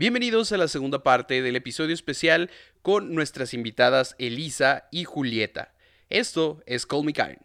Bienvenidos a la segunda parte del episodio especial con nuestras invitadas Elisa y Julieta. Esto es Call Me Kind.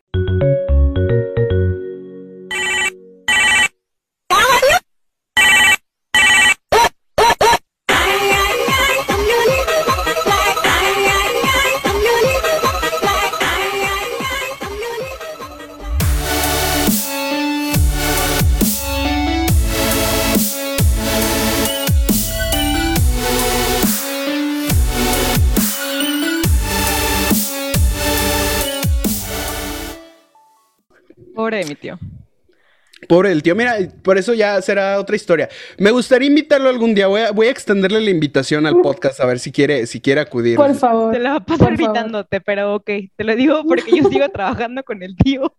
Pobre el tío, mira, por eso ya será otra historia. Me gustaría invitarlo algún día. Voy a, voy a extenderle la invitación al podcast a ver si quiere, si quiere acudir. Por favor. Se la va a pasar favor. gritándote, pero ok, te lo digo porque yo sigo trabajando con el tío.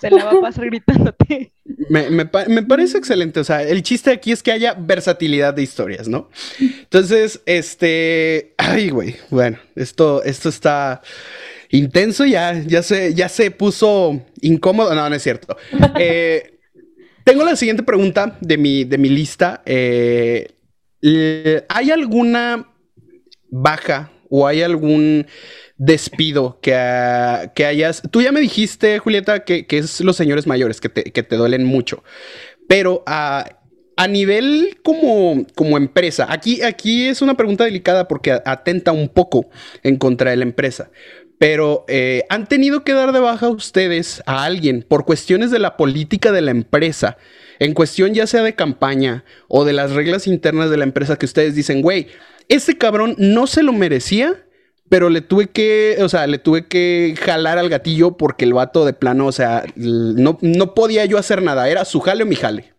Se la va a pasar gritándote. Me, me me parece excelente. O sea, el chiste aquí es que haya versatilidad de historias, ¿no? Entonces, este. Ay, güey. Bueno, esto, esto está intenso. Ya, ya se, ya se puso incómodo. No, no es cierto. Eh, tengo la siguiente pregunta de mi, de mi lista. Eh, ¿Hay alguna baja o hay algún despido que, que hayas... Tú ya me dijiste, Julieta, que, que es los señores mayores, que te, que te duelen mucho, pero a nivel como, como empresa, aquí, aquí es una pregunta delicada porque atenta un poco en contra de la empresa. Pero eh, han tenido que dar de baja ustedes a alguien por cuestiones de la política de la empresa, en cuestión ya sea de campaña o de las reglas internas de la empresa que ustedes dicen, güey, este cabrón no se lo merecía, pero le tuve que, o sea, le tuve que jalar al gatillo porque el vato de plano, o sea, no, no podía yo hacer nada, era su jale o mi jale.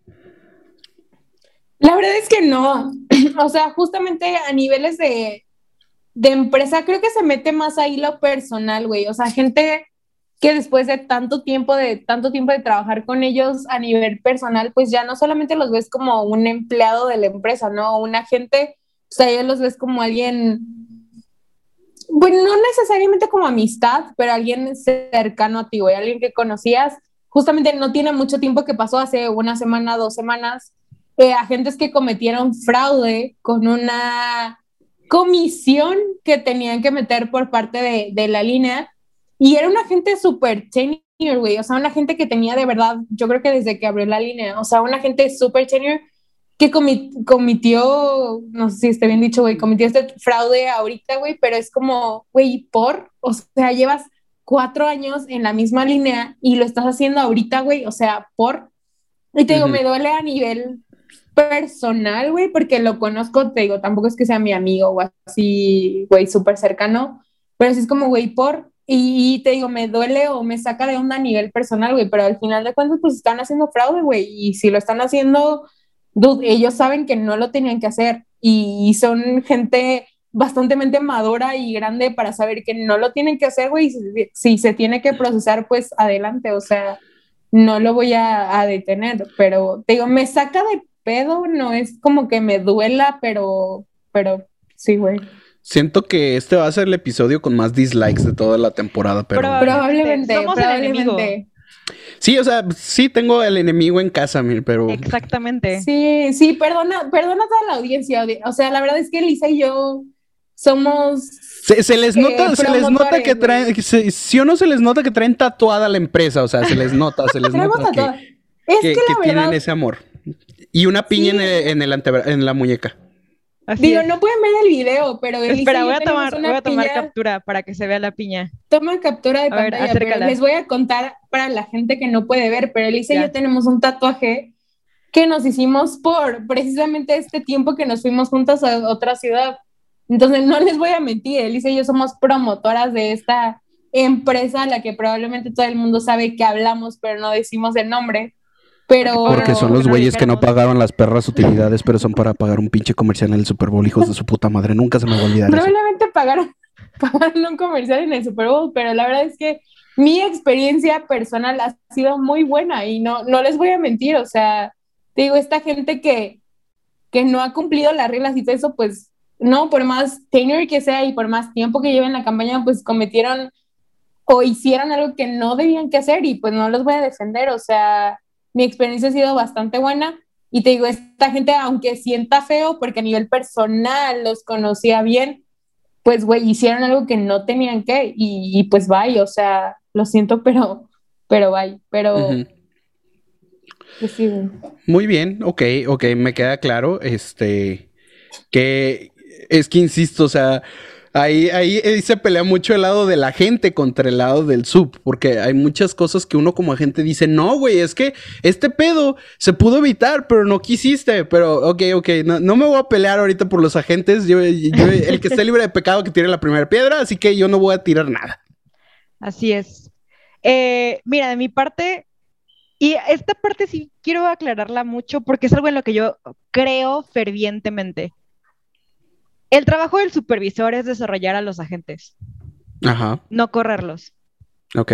La verdad es que no. O sea, justamente a niveles de, de empresa, creo que se mete más ahí lo personal, güey. O sea, gente que después de tanto tiempo de tanto tiempo de trabajar con ellos a nivel personal, pues ya no solamente los ves como un empleado de la empresa, ¿no? Un agente, o sea, ya los ves como alguien, bueno, no necesariamente como amistad, pero alguien cercano a ti, güey, alguien que conocías. Justamente no tiene mucho tiempo que pasó, hace una semana, dos semanas, eh, agentes que cometieron fraude con una comisión que tenían que meter por parte de, de la línea y era una gente súper senior, güey, o sea, una gente que tenía de verdad, yo creo que desde que abrió la línea, o sea, una gente súper senior que cometió, no sé si esté bien dicho, güey, cometió este fraude ahorita, güey, pero es como, güey, por, o sea, llevas cuatro años en la misma línea y lo estás haciendo ahorita, güey, o sea, por. Y te digo, Ujú. me duele a nivel personal, güey, porque lo conozco, te digo, tampoco es que sea mi amigo o así, güey, súper cercano, pero sí es como, güey, por. Y, te digo, me duele o me saca de onda a nivel personal, güey, pero al final de cuentas, pues están haciendo fraude, güey, y si lo están haciendo, ellos saben que no lo tenían que hacer y son gente bastante madura y grande para saber que no lo tienen que hacer, güey, si se tiene que procesar, pues adelante, o sea, no lo voy a, a detener, pero te digo, me saca de pedo, no es como que me duela, pero, pero sí, güey. Siento que este va a ser el episodio con más dislikes de toda la temporada, pero... Probable- Probablemente, Somos el probablemente. Sí, o sea, sí tengo el enemigo en casa, pero... Exactamente. Sí, sí, perdona, perdona a toda la audiencia, audi- o sea, la verdad es que Lisa y yo somos Se, se les Eh, nota, se les nota que traen, sí o no se les nota que traen tatuada la empresa, o sea, se les nota, se les Traemos nota que, que- que, que la tienen verdad, ese amor. Y una piña Sí. en, el, en, el antebra- en la muñeca. Así digo, es. no pueden ver el video, pero Elisa Espera, voy a tomar, una voy a tomar piña- captura para que se vea la piña. Toma captura de A ver, pantalla, pero acércala. les voy a contar para la gente que no puede ver, pero Elisa y yo tenemos un tatuaje que nos hicimos por precisamente este tiempo que nos fuimos juntas a otra ciudad. Entonces, no les voy a mentir, Elisa y yo somos promotoras de esta empresa a la que probablemente todo el mundo sabe que hablamos, pero no decimos el nombre. Pero Porque son los güeyes que no pagaron las perras utilidades, pero son para pagar un pinche comercial en el Super Bowl, hijos de su puta madre. Nunca se me va a olvidar eso. Probablemente pagaron, pagaron un comercial en el Super Bowl, pero la verdad es que mi experiencia personal ha sido muy buena y no, no les voy a mentir, o sea, te digo, esta gente que, que no ha cumplido las reglas y todo eso, pues no, por más tenure que sea y por más tiempo que lleven la campaña, pues cometieron o hicieron algo que no debían que hacer y pues no los voy a defender, o sea, mi experiencia ha sido bastante buena. Y te digo, esta gente, aunque sienta feo, porque a nivel personal los conocía bien, pues, güey, hicieron algo que no tenían que, y, pues, vaya, o sea, lo siento, pero, pero vaya, pero... pues sí, Muy bien, ok, ok, me queda claro, este, que es que insisto, o sea, Ahí, ahí, se pelea mucho el lado de la gente contra el lado del sub, porque hay muchas cosas que uno como agente dice, no, güey, es que este pedo se pudo evitar, pero no quisiste, pero ok, ok, no, me voy a pelear ahorita por los agentes, yo, el que esté libre de pecado que tire la primera piedra, así que yo no voy a tirar nada. Así es. Eh, mira, de mi parte, y esta parte sí quiero aclararla mucho porque es algo en lo que yo creo fervientemente. El trabajo del supervisor es desarrollar a los agentes. Ajá. No correrlos. Ok.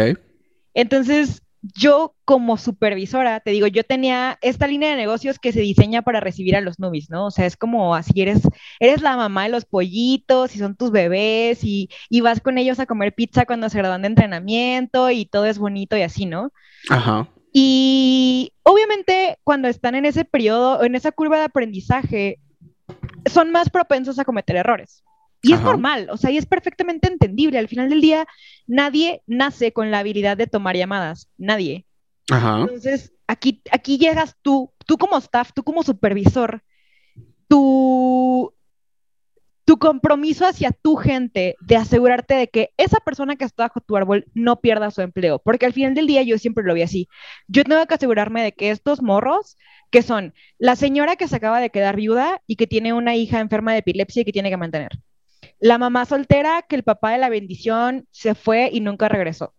Entonces, yo como supervisora, te digo, yo tenía esta línea de negocios que se diseña para recibir a los nubis, ¿no? O sea, es como así, eres, eres la mamá de los pollitos y son tus bebés y, y vas con ellos a comer pizza cuando se graduan de entrenamiento y todo es bonito y así, ¿no? Ajá. Y obviamente cuando están en ese periodo, en esa curva de aprendizaje, son más propensos a cometer errores. Y es normal, o sea, y es perfectamente entendible. Al final del día, nadie nace con la habilidad de tomar llamadas, nadie. Entonces, aquí, aquí llegas tú, tú como staff, tú como supervisor, tú tu compromiso hacia tu gente de asegurarte de que esa persona que está bajo tu árbol no pierda su empleo, porque al final del día yo siempre lo vi así. Yo tengo que asegurarme de que estos morros, que son la señora que se acaba de quedar viuda y que tiene una hija enferma de epilepsia y que tiene que mantener, la mamá soltera que el papá de la bendición se fue y nunca regresó.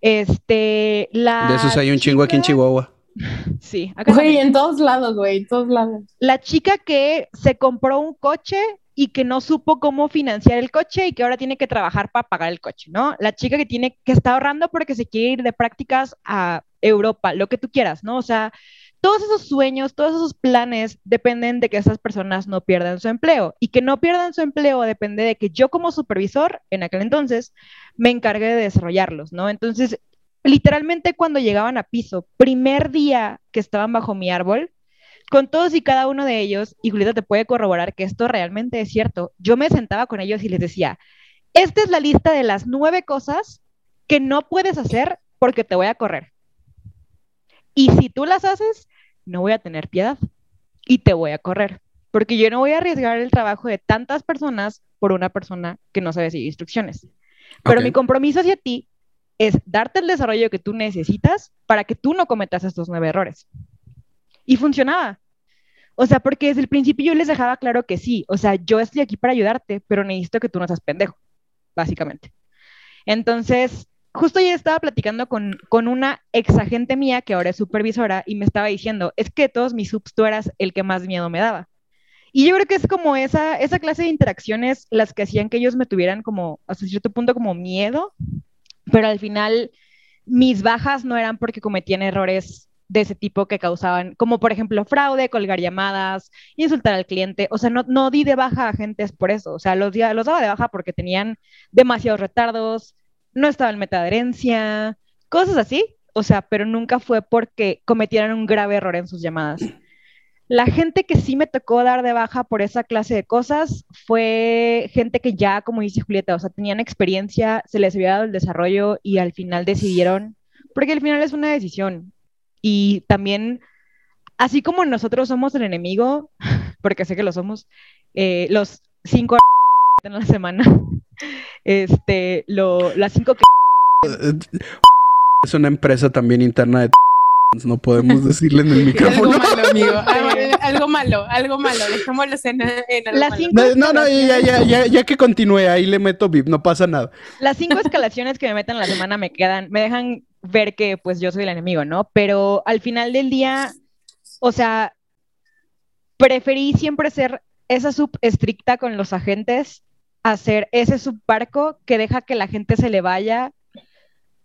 Este, la De esos hay un chingo aquí en Chihuahua. Sí, acá güey, en todos lados, güey, en todos lados. La chica que se compró un coche y que no supo cómo financiar el coche y que ahora tiene que trabajar para pagar el coche, ¿no? La chica que tiene que está ahorrando porque se quiere ir de prácticas a Europa, lo que tú quieras, ¿no? O sea, todos esos sueños, todos esos planes dependen de que esas personas no pierdan su empleo y que no pierdan su empleo depende de que yo como supervisor en aquel entonces me encargué de desarrollarlos, ¿no? Entonces, literalmente cuando llegaban a piso, primer día que estaban bajo mi árbol, con todos y cada uno de ellos, y Julieta te puede corroborar que esto realmente es cierto, yo me sentaba con ellos y les decía, esta es la lista de las nueve cosas que no puedes hacer porque te voy a correr. Y si tú las haces, no voy a tener piedad y te voy a correr, porque yo no voy a arriesgar el trabajo de tantas personas por una persona que no sabe seguir instrucciones. Pero mi compromiso hacia ti es darte el desarrollo que tú necesitas para que tú no cometas estos nueve errores. Y funcionaba. O sea, porque desde el principio yo les dejaba claro que sí, o sea, yo estoy aquí para ayudarte, pero necesito que tú no seas pendejo, básicamente. Entonces, justo ayer estaba platicando con, con una ex agente mía que ahora es supervisora y me estaba diciendo, es que todos mis subs tú eras el que más miedo me daba. Y yo creo que es como esa, esa clase de interacciones las que hacían que ellos me tuvieran como, hasta cierto punto, como miedo, pero al final mis bajas no eran porque cometían errores de ese tipo que causaban, como por ejemplo fraude, colgar llamadas, insultar al cliente. O sea, no, no di de baja a agentes por eso. O sea, los, los daba de baja porque tenían demasiados retardos, no estaba en meta cosas así. O sea, pero nunca fue porque cometieran un grave error en sus llamadas. La gente que sí me tocó dar de baja por esa clase de cosas fue gente que ya, como dice Julieta, o sea, tenían experiencia, se les había dado el desarrollo y al final decidieron, porque al final es una decisión, y también, así como nosotros somos el enemigo, porque sé que lo somos, eh, los cinco en la semana, este, lo, las cinco que... Es una empresa también interna de... No podemos decirle en el micrófono. algo malo, amigo. Algo, malo, algo malo. Dejémoslo en, en Las cinco No, no, ya, ya, ya, ya que continúe, ahí le meto VIP, no pasa nada. Las cinco escalaciones que me meten en la semana me quedan, me dejan ver que pues yo soy el enemigo, ¿no? Pero al final del día, o sea, preferí siempre ser esa sub estricta con los agentes, hacer ese subparco que deja que la gente se le vaya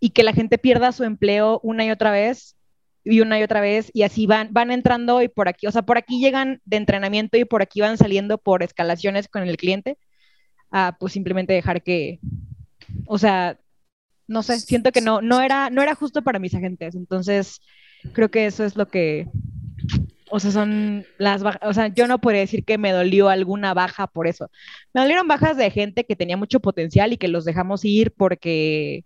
y que la gente pierda su empleo una y otra vez y una y otra vez y así van van entrando y por aquí, o sea, por aquí llegan de entrenamiento y por aquí van saliendo por escalaciones con el cliente, a pues simplemente dejar que, o sea, no sé, siento que no, no, era, no era justo para mis agentes. Entonces, creo que eso es lo que, O sea, son las bajas, o sea, yo no podría decir que me dolió alguna baja por eso. Me dolieron bajas de gente que tenía mucho potencial y que los dejamos ir porque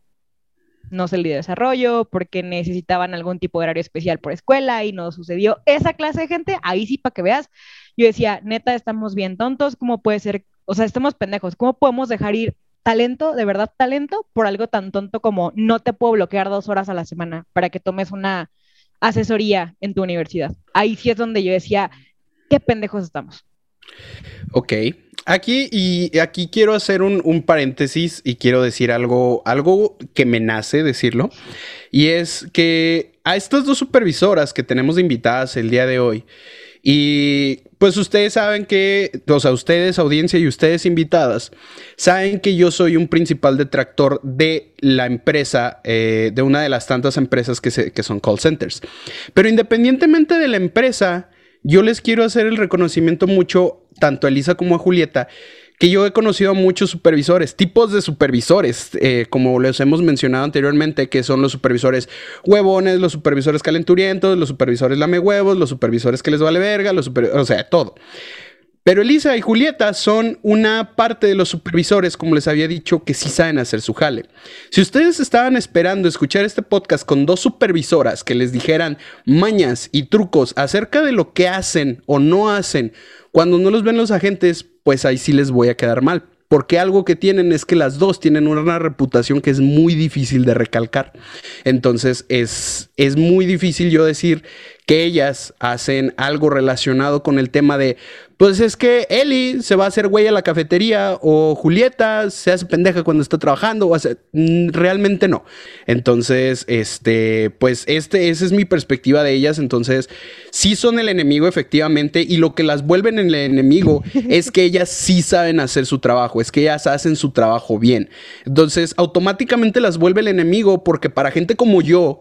no se el de desarrollo, porque necesitaban algún tipo de horario especial por escuela y no sucedió. Esa clase de gente, ahí sí, para que veas, yo decía, neta, estamos bien tontos, ¿cómo puede ser? O sea, estamos pendejos, ¿cómo podemos dejar ir talento, de verdad talento, por algo tan tonto como no te puedo bloquear dos horas a la semana para que tomes una asesoría en tu universidad. Ahí sí es donde yo decía, qué pendejos estamos. Ok, aquí y aquí quiero hacer un, paréntesis y quiero decir algo, algo que me nace decirlo, y es que a estas dos supervisoras que tenemos invitadas el día de hoy, y pues ustedes saben que, o sea, ustedes, audiencia y ustedes invitadas, saben que yo soy un principal detractor de la empresa, eh, de una de las tantas empresas que, que son call centers. Pero independientemente de la empresa, yo les quiero hacer el reconocimiento mucho, tanto a Elisa como a Julieta, que yo he conocido a muchos supervisores, tipos de supervisores, eh, como les hemos mencionado anteriormente, que son los supervisores huevones, los supervisores calenturientos, los supervisores lame huevos, los supervisores que les vale verga, los supervisores, o sea, todo. Pero Elisa y Julieta son una parte de los supervisores, como les había dicho, que sí saben hacer su jale. Si ustedes estaban esperando escuchar este podcast con dos supervisoras que les dijeran mañas y trucos acerca de lo que hacen o no hacen cuando no los ven los agentes, pues ahí sí les voy a quedar mal. Porque algo que tienen es que las dos tienen una reputación que es muy difícil de recalcar. Entonces es, es muy difícil yo decir que ellas hacen algo relacionado con el tema de, pues es que Eli se va a hacer güey a la cafetería o Julieta se hace pendeja cuando está trabajando o hace... Realmente no. Entonces, este, pues este, esa es mi perspectiva de ellas. Entonces, sí son el enemigo efectivamente y lo que las vuelven en el enemigo es que ellas sí saben hacer su trabajo, es que ellas hacen su trabajo bien. Entonces, automáticamente las vuelve el enemigo porque para gente como yo,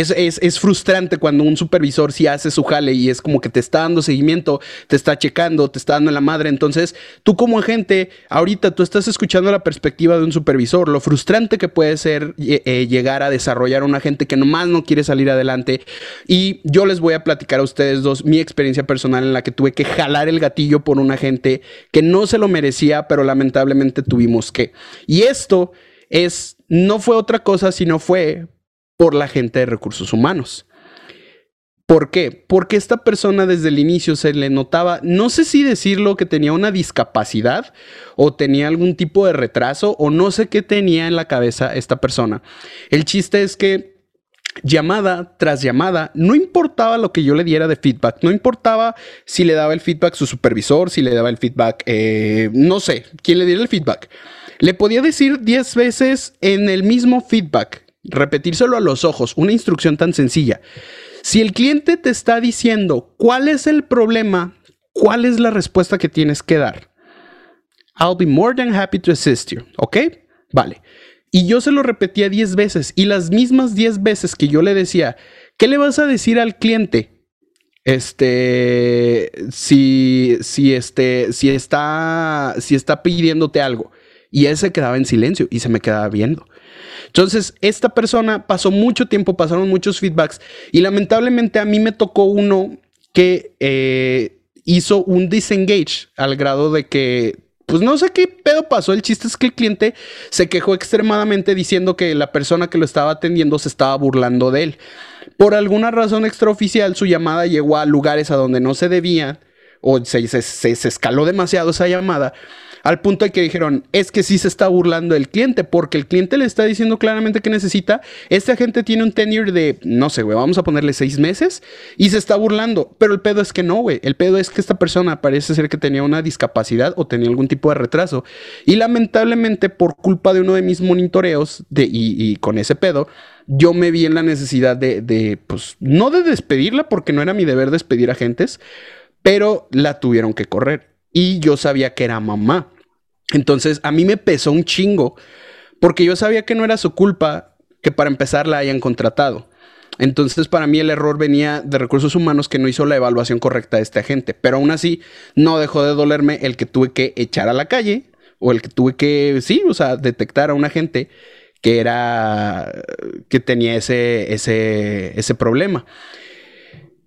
es, frustrante cuando un supervisor sí hace su jale y es como que te está dando seguimiento, te está checando, te está dando la madre. Entonces, tú como agente, ahorita tú estás escuchando la perspectiva de un supervisor, lo frustrante que puede ser eh, eh, llegar a desarrollar un agente que nomás no quiere salir adelante. Y yo les voy a platicar a ustedes dos mi experiencia personal en la que tuve que jalar el gatillo por un agente que no se lo merecía, pero lamentablemente tuvimos que. Y esto es, no fue otra cosa, sino fue por la gente de recursos humanos. ¿Por qué? Porque esta persona desde el inicio se le notaba, no sé si decirlo que tenía una discapacidad o tenía algún tipo de retraso o no sé qué tenía en la cabeza esta persona. El chiste es que llamada tras llamada, no importaba lo que yo le diera de feedback, no importaba si le daba el feedback su supervisor, si le daba el feedback, eh, no sé, quién le diera el feedback. Le podía decir 10 veces en el mismo feedback repetírselo a los ojos, una instrucción tan sencilla. Si el cliente te está diciendo cuál es el problema, cuál es la respuesta que tienes que dar. I'll be more than happy to assist you, ¿ok? Vale. Y yo se lo repetía 10 veces y las mismas 10 veces que yo le decía, ¿qué le vas a decir al cliente? Este, si, si, este, si está, si está pidiéndote algo. Y él se quedaba en silencio y se me quedaba viendo. Entonces, esta persona pasó mucho tiempo, pasaron muchos feedbacks y lamentablemente a mí me tocó uno que eh, hizo un disengage al grado de que pues no sé qué pedo pasó. El chiste es que el cliente se quejó extremadamente diciendo que la persona que lo estaba atendiendo se estaba burlando de él. Por alguna razón extraoficial, su llamada llegó a lugares a donde no se debía o se, se escaló demasiado esa llamada al punto de que dijeron, es que sí se está burlando del cliente, porque el cliente le está diciendo claramente que necesita. Este agente tiene un tenure de, no sé, güey, vamos a ponerle seis meses y se está burlando. Pero el pedo es que no, güey. El pedo es que esta persona parece ser que tenía una discapacidad o tenía algún tipo de retraso. Y lamentablemente, por culpa de uno de mis monitoreos de, y, con ese pedo, yo me vi en la necesidad de, de, pues, no de despedirla, porque no era mi deber despedir agentes, pero la tuvieron que correr. Y yo sabía que era mamá. Entonces a mí me pesó un chingo porque yo sabía que no era su culpa que para empezar la hayan contratado. Entonces para mí el error venía de recursos humanos que no hizo la evaluación correcta de este agente. Pero aún así no dejó de dolerme el que tuve que echar a la calle o el que tuve que, sí, o sea, detectar a un agente que era, que tenía ese, ese, ese problema.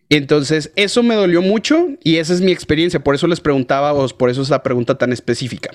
Entonces, eso me dolió mucho y esa es mi experiencia. Por eso les preguntaba, o por eso esa pregunta tan específica.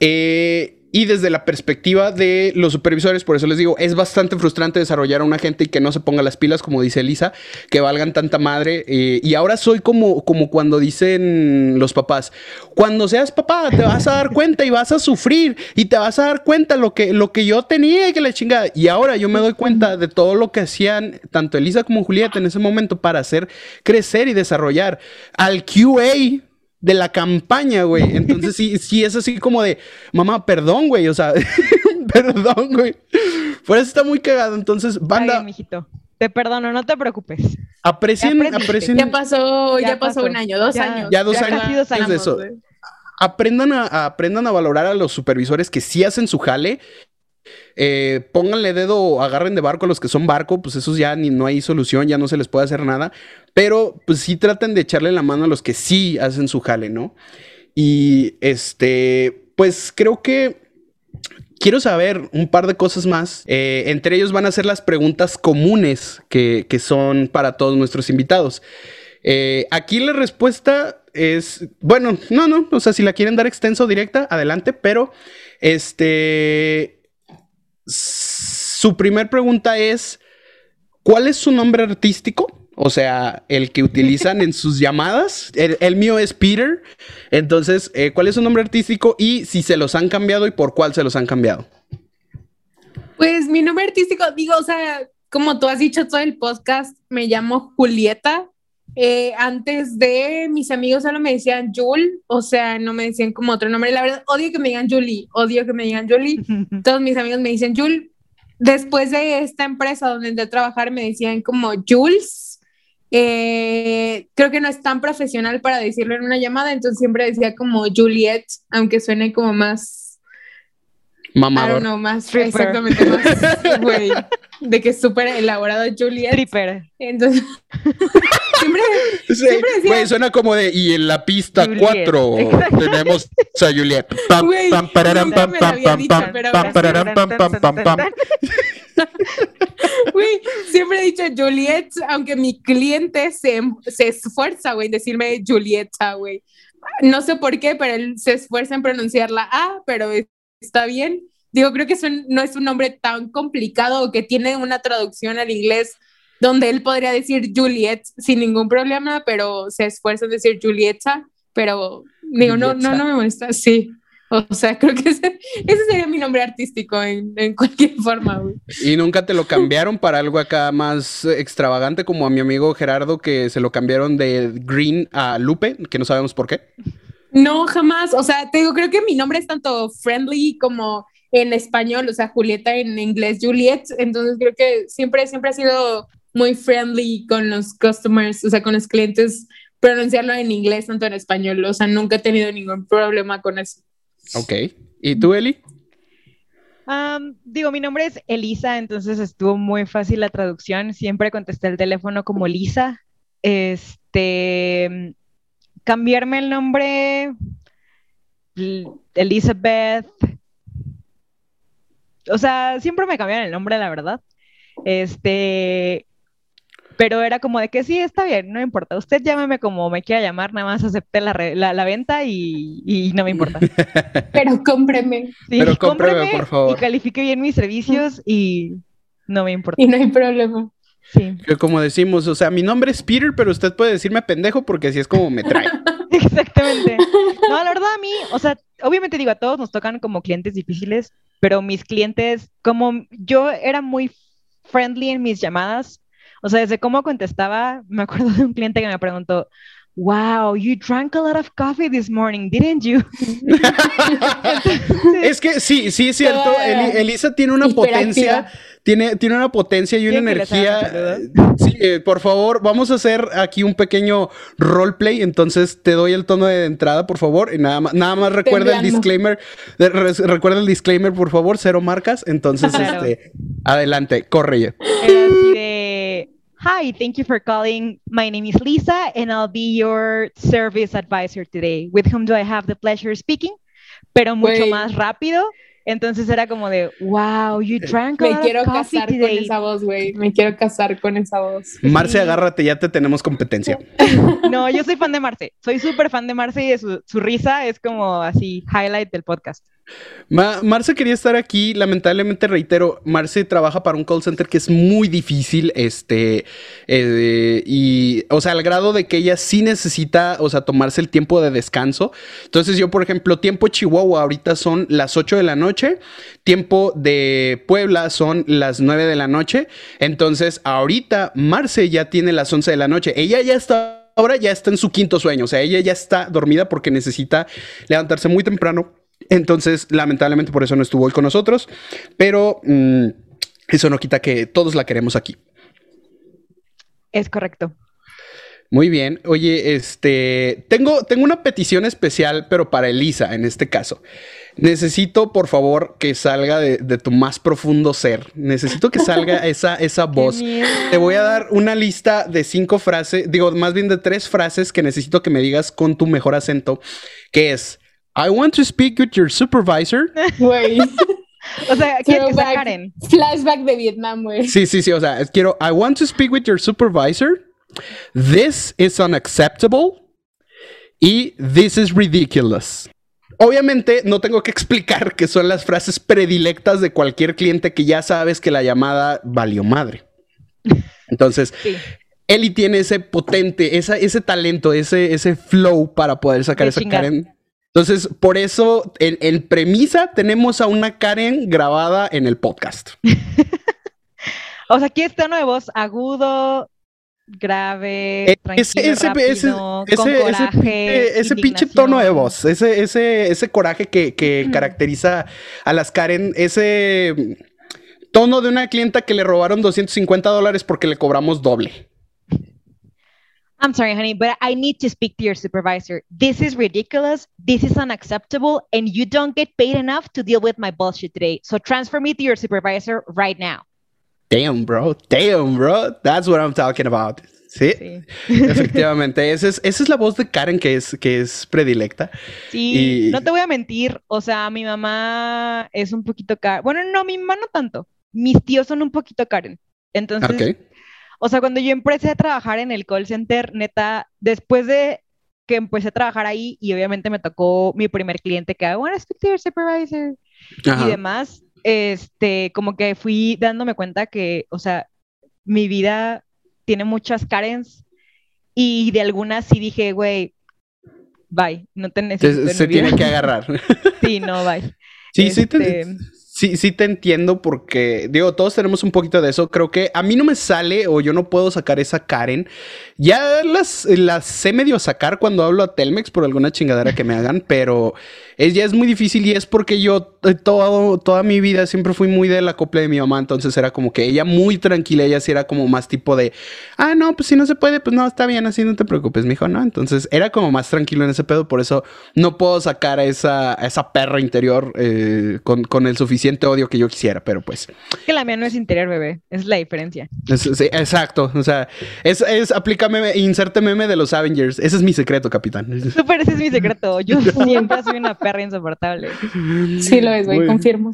Eh, y desde la perspectiva de los supervisores, por eso les digo, es bastante frustrante desarrollar a una gente y que no se ponga las pilas, como dice Elisa, que valgan tanta madre. Eh, y ahora soy como, como cuando dicen los papás, cuando seas papá te vas a dar cuenta y vas a sufrir y te vas a dar cuenta lo que, lo que yo tenía y que la chingada. Y ahora yo me doy cuenta de todo lo que hacían tanto Elisa como Julieta en ese momento para hacer crecer y desarrollar al QA de la campaña, güey. Entonces sí, sí es así como de, mamá, perdón, güey, o sea, perdón, güey. Por eso está muy cagado. Entonces, banda. Ay, mijito. Te perdono, no te preocupes. Aprecien, Ya aprecien. Ya pasó, ya, Ya pasó, pasó. un año, dos Ya. años. Ya dos Ya años casi dos años. de eso. Aprendan a, a- aprendan a valorar a los supervisores que sí hacen su jale. Eh, pónganle dedo, agarren de barco a los que son barco, pues esos ya ni no hay solución, ya no se les puede hacer nada. Pero pues sí traten de echarle la mano a los que sí hacen su jale, ¿no? Y este, pues creo que quiero saber un par de cosas más. Eh, entre ellos van a ser las preguntas comunes que, son para todos nuestros invitados. Eh, aquí la respuesta es, bueno, no, no, o sea, si la quieren dar extenso, directa, adelante, pero este, su primer pregunta es, ¿cuál es su nombre artístico? O sea, el que utilizan en sus llamadas. El, mío es Peter. Entonces, eh, ¿cuál es su nombre artístico? Y si se los han cambiado y por cuál se los han cambiado. Pues mi nombre artístico, digo, o sea, como tú has dicho todo el podcast, me llamo Julieta. Eh, antes de mis amigos solo me decían Jul, o sea, no me decían como otro nombre. La verdad, odio que me digan Julie, odio que me digan Julie. Todos mis amigos me dicen Jul. Después de esta empresa donde entré a trabajar, me decían como Jules. Eh, creo que no es tan profesional para decirlo en una llamada, entonces siempre decía como Juliet, aunque suene como más I Mamador. don't know, más Stripper. exactamente más, güey, de que es súper elaborado Juliet. Stripper. Entonces, siempre, Sí, siempre decía- güey, suena como de, y en la pista Juliet. 4 Exacto. tenemos a Juliet. Pam, Güey, pam, pararam, pam, pam, pam, dicho, pam, pam, pararam, pam, pam, pam, pam. güey, siempre he dicho Juliet, aunque mi cliente se, se esfuerza, güey, en decirme Julieta, güey. No sé por qué, pero él se esfuerza en pronunciar la A, pero es- está bien. Digo, creo que es un- no es un nombre tan complicado o que tiene una traducción al inglés donde él podría decir Juliet sin ningún problema, pero se esfuerza en decir Julieta, pero digo, no, no, Julieta. no me molesta, sí. O sea, creo que ese, ese sería mi nombre artístico en, en cualquier forma, güey. Y nunca te lo cambiaron para algo acá más extravagante, como a mi amigo Gerardo, que se lo cambiaron de Green a Lupe, que no sabemos por qué. No, jamás. O sea, te digo, creo que mi nombre es tanto friendly como en español, o sea, Julieta en inglés, Juliet. Entonces creo que siempre, siempre ha sido muy friendly con los customers, o sea, con los clientes, pronunciarlo en inglés, tanto en español. O sea, nunca he tenido ningún problema con eso. Ok. ¿Y tú, Eli? Digo, mi nombre es Elisa, entonces estuvo muy fácil la traducción. Siempre contesté el teléfono como Lisa. Este, cambiarme el nombre, Elizabeth. O sea, siempre me cambiaron el nombre, la verdad. Este, pero era como de que sí, está bien, no importa. Usted llámeme como me quiera llamar, nada más acepté la, re- la, la venta y, y no me importa. Pero cómpreme Sí, Pero cómpreme, cómpreme por favor. Y califique bien mis servicios y no me importa. y no hay problema. Sí, Que como decimos, o sea, mi nombre es Peter, pero usted puede decirme pendejo porque así es como me trae. exactamente. No, la verdad a mí, o sea, obviamente digo, a todos nos tocan como clientes difíciles, pero mis clientes, como yo era muy friendly en mis llamadas, o sea, desde cómo contestaba, me acuerdo de un cliente que me preguntó, Wow, you drank a lot of coffee this morning, didn't you? es que sí, sí es cierto. Eli- Elisa tiene una potencia, tiene, tiene una potencia y una ¿Quieren que les haga energía. Sí, eh, por favor, vamos a hacer aquí un pequeño roleplay. Entonces te doy el tono de entrada, por favor. Y nada más, nada más recuerda el disclaimer. re- recuerda el disclaimer, por favor, cero marcas. Entonces, Claro. este, adelante, corre ya. Hi, thank you for calling. My name is Lisa, and I'll be your service advisor today. With whom do I have the pleasure of speaking? Pero mucho Güey. más rápido Entonces era como de, wow, you drank a Me lot of quiero coffee casar con esa voz, güey. Me quiero casar con esa voz. Marce, Sí. agárrate, ya te tenemos competencia. No, yo soy fan de Marce. Soy súper fan de Marce y de su, su risa es como así, highlight del podcast. Ma- Marce quería estar aquí, lamentablemente reitero, Marce trabaja para un call center que es muy difícil, este, eh, y, o sea, al grado de que ella sí necesita, o sea, tomarse el tiempo de descanso. Entonces yo, por ejemplo, tiempo Chihuahua ahorita son las 8 de la noche, tiempo de Puebla son las 9 de la noche, entonces ahorita Marce ya tiene las 11 de la noche, ella ya está... Ahora ya está en su quinto sueño, o sea, ella ya está dormida porque necesita levantarse muy temprano entonces, lamentablemente por eso no estuvo hoy con nosotros, pero mm, eso no quita que todos la queremos aquí. Es correcto. Muy bien. Oye, este, tengo, tengo una petición especial, pero para Elisa en este caso. Necesito, por favor, que salga de, de tu más profundo ser. Necesito que salga esa, esa voz. Te voy a dar una lista de cinco frases, digo, más bien de tres frases que necesito que me digas con tu mejor acento, que es, I want to speak with your supervisor. Güey. O sea, ¿quieres que sea. Karen? Flashback de Vietnam, güey. Sí, sí, sí. O sea, quiero. I want to speak with your supervisor. This is unacceptable. Y this is ridiculous. Obviamente no tengo que explicar que son las frases predilectas de cualquier cliente que ya sabes que la llamada valió madre. Entonces, Sí. Eli tiene ese potente, esa, ese talento, ese, ese flow para poder sacar De esa chingar. Karen. Entonces, por eso, en, en premisa, tenemos a una Karen grabada en el podcast. O sea, ¿quieres tono de voz agudo, grave, Eh, tranquilo, ese, ese, rápido, ese, con ese, ese coraje, ese pinche tono de voz, ese, ese, ese coraje que, que caracteriza a las Karen, ese tono de una clienta que le robaron 250 dólares porque le cobramos doble. I'm sorry, honey, but I need to speak to your supervisor. This is ridiculous. This is unacceptable. And you don't get paid enough to deal with my bullshit today. So transfer me to your supervisor right now. Damn, bro. Damn, bro. That's what I'm talking about. Sí, Sí. efectivamente. Esa es, esa es la voz de Karen que es, que es predilecta. Sí, Y- no te voy a mentir. O sea, mi mamá es un poquito Karen. Bueno, no, mi mamá no tanto. Mis tíos son un poquito Karen. Entonces, Ok. O sea, cuando yo empecé a trabajar en el call center, neta, después de que empecé a trabajar ahí y obviamente me tocó mi primer cliente que, I want to speak to your supervisor Ajá. y demás, este, como que fui dándome cuenta que, o sea, mi vida tiene muchas Karens y de algunas sí dije, güey, bye, no te necesito Se, se mi vida". tiene que agarrar. Sí, no, bye. Sí, sí, te, Este- sí, sí te entiendo porque, digo, todos tenemos un poquito de eso. Creo que a mí no me sale o yo no puedo sacar esa Karen. Ya las, las sé medio sacar cuando hablo a Telmex por alguna chingadera que me hagan, pero es, ya es muy difícil y es porque yo eh, todo, toda mi vida siempre fui muy del acople de mi mamá, entonces era como que ella muy tranquila, ella sí era como más tipo de, ah, no, pues si no se puede, pues no, está bien, así no te preocupes, mijo, ¿no? Entonces era como más tranquilo en ese pedo, por eso no puedo sacar a esa, a esa perra interior eh, con, con el suficiente odio que yo quisiera, pero pues, Que la mía no es interior, bebé, es la diferencia. es- sí, exacto, o sea, es, es aplica meme, inserte meme de los Avengers, ese es mi secreto, capitán. Súper, ese es mi secreto. Yo siempre soy una perra insoportable. Sí lo es, güey, confirmo.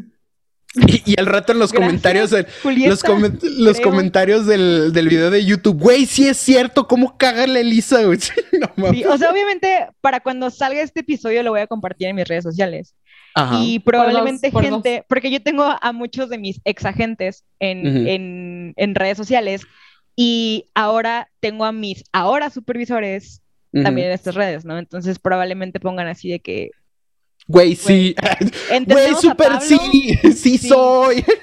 Y, y al rato en los Gracias, comentarios, del- Julieta, los, los comentarios del, del video de YouTube, güey, sí es cierto, ¿cómo caga la Elisa, güey? No. Sí, o sea, obviamente, para cuando salga este episodio lo voy a compartir en mis redes sociales. Ajá. Y probablemente por dos. gente, porque yo tengo a muchos de mis ex agentes en, Ujú. en, en redes sociales y ahora tengo a mis ahora supervisores también en estas redes, ¿no? Entonces probablemente pongan así de que Güey, sí. Güey, súper sí. sí. Sí. soy.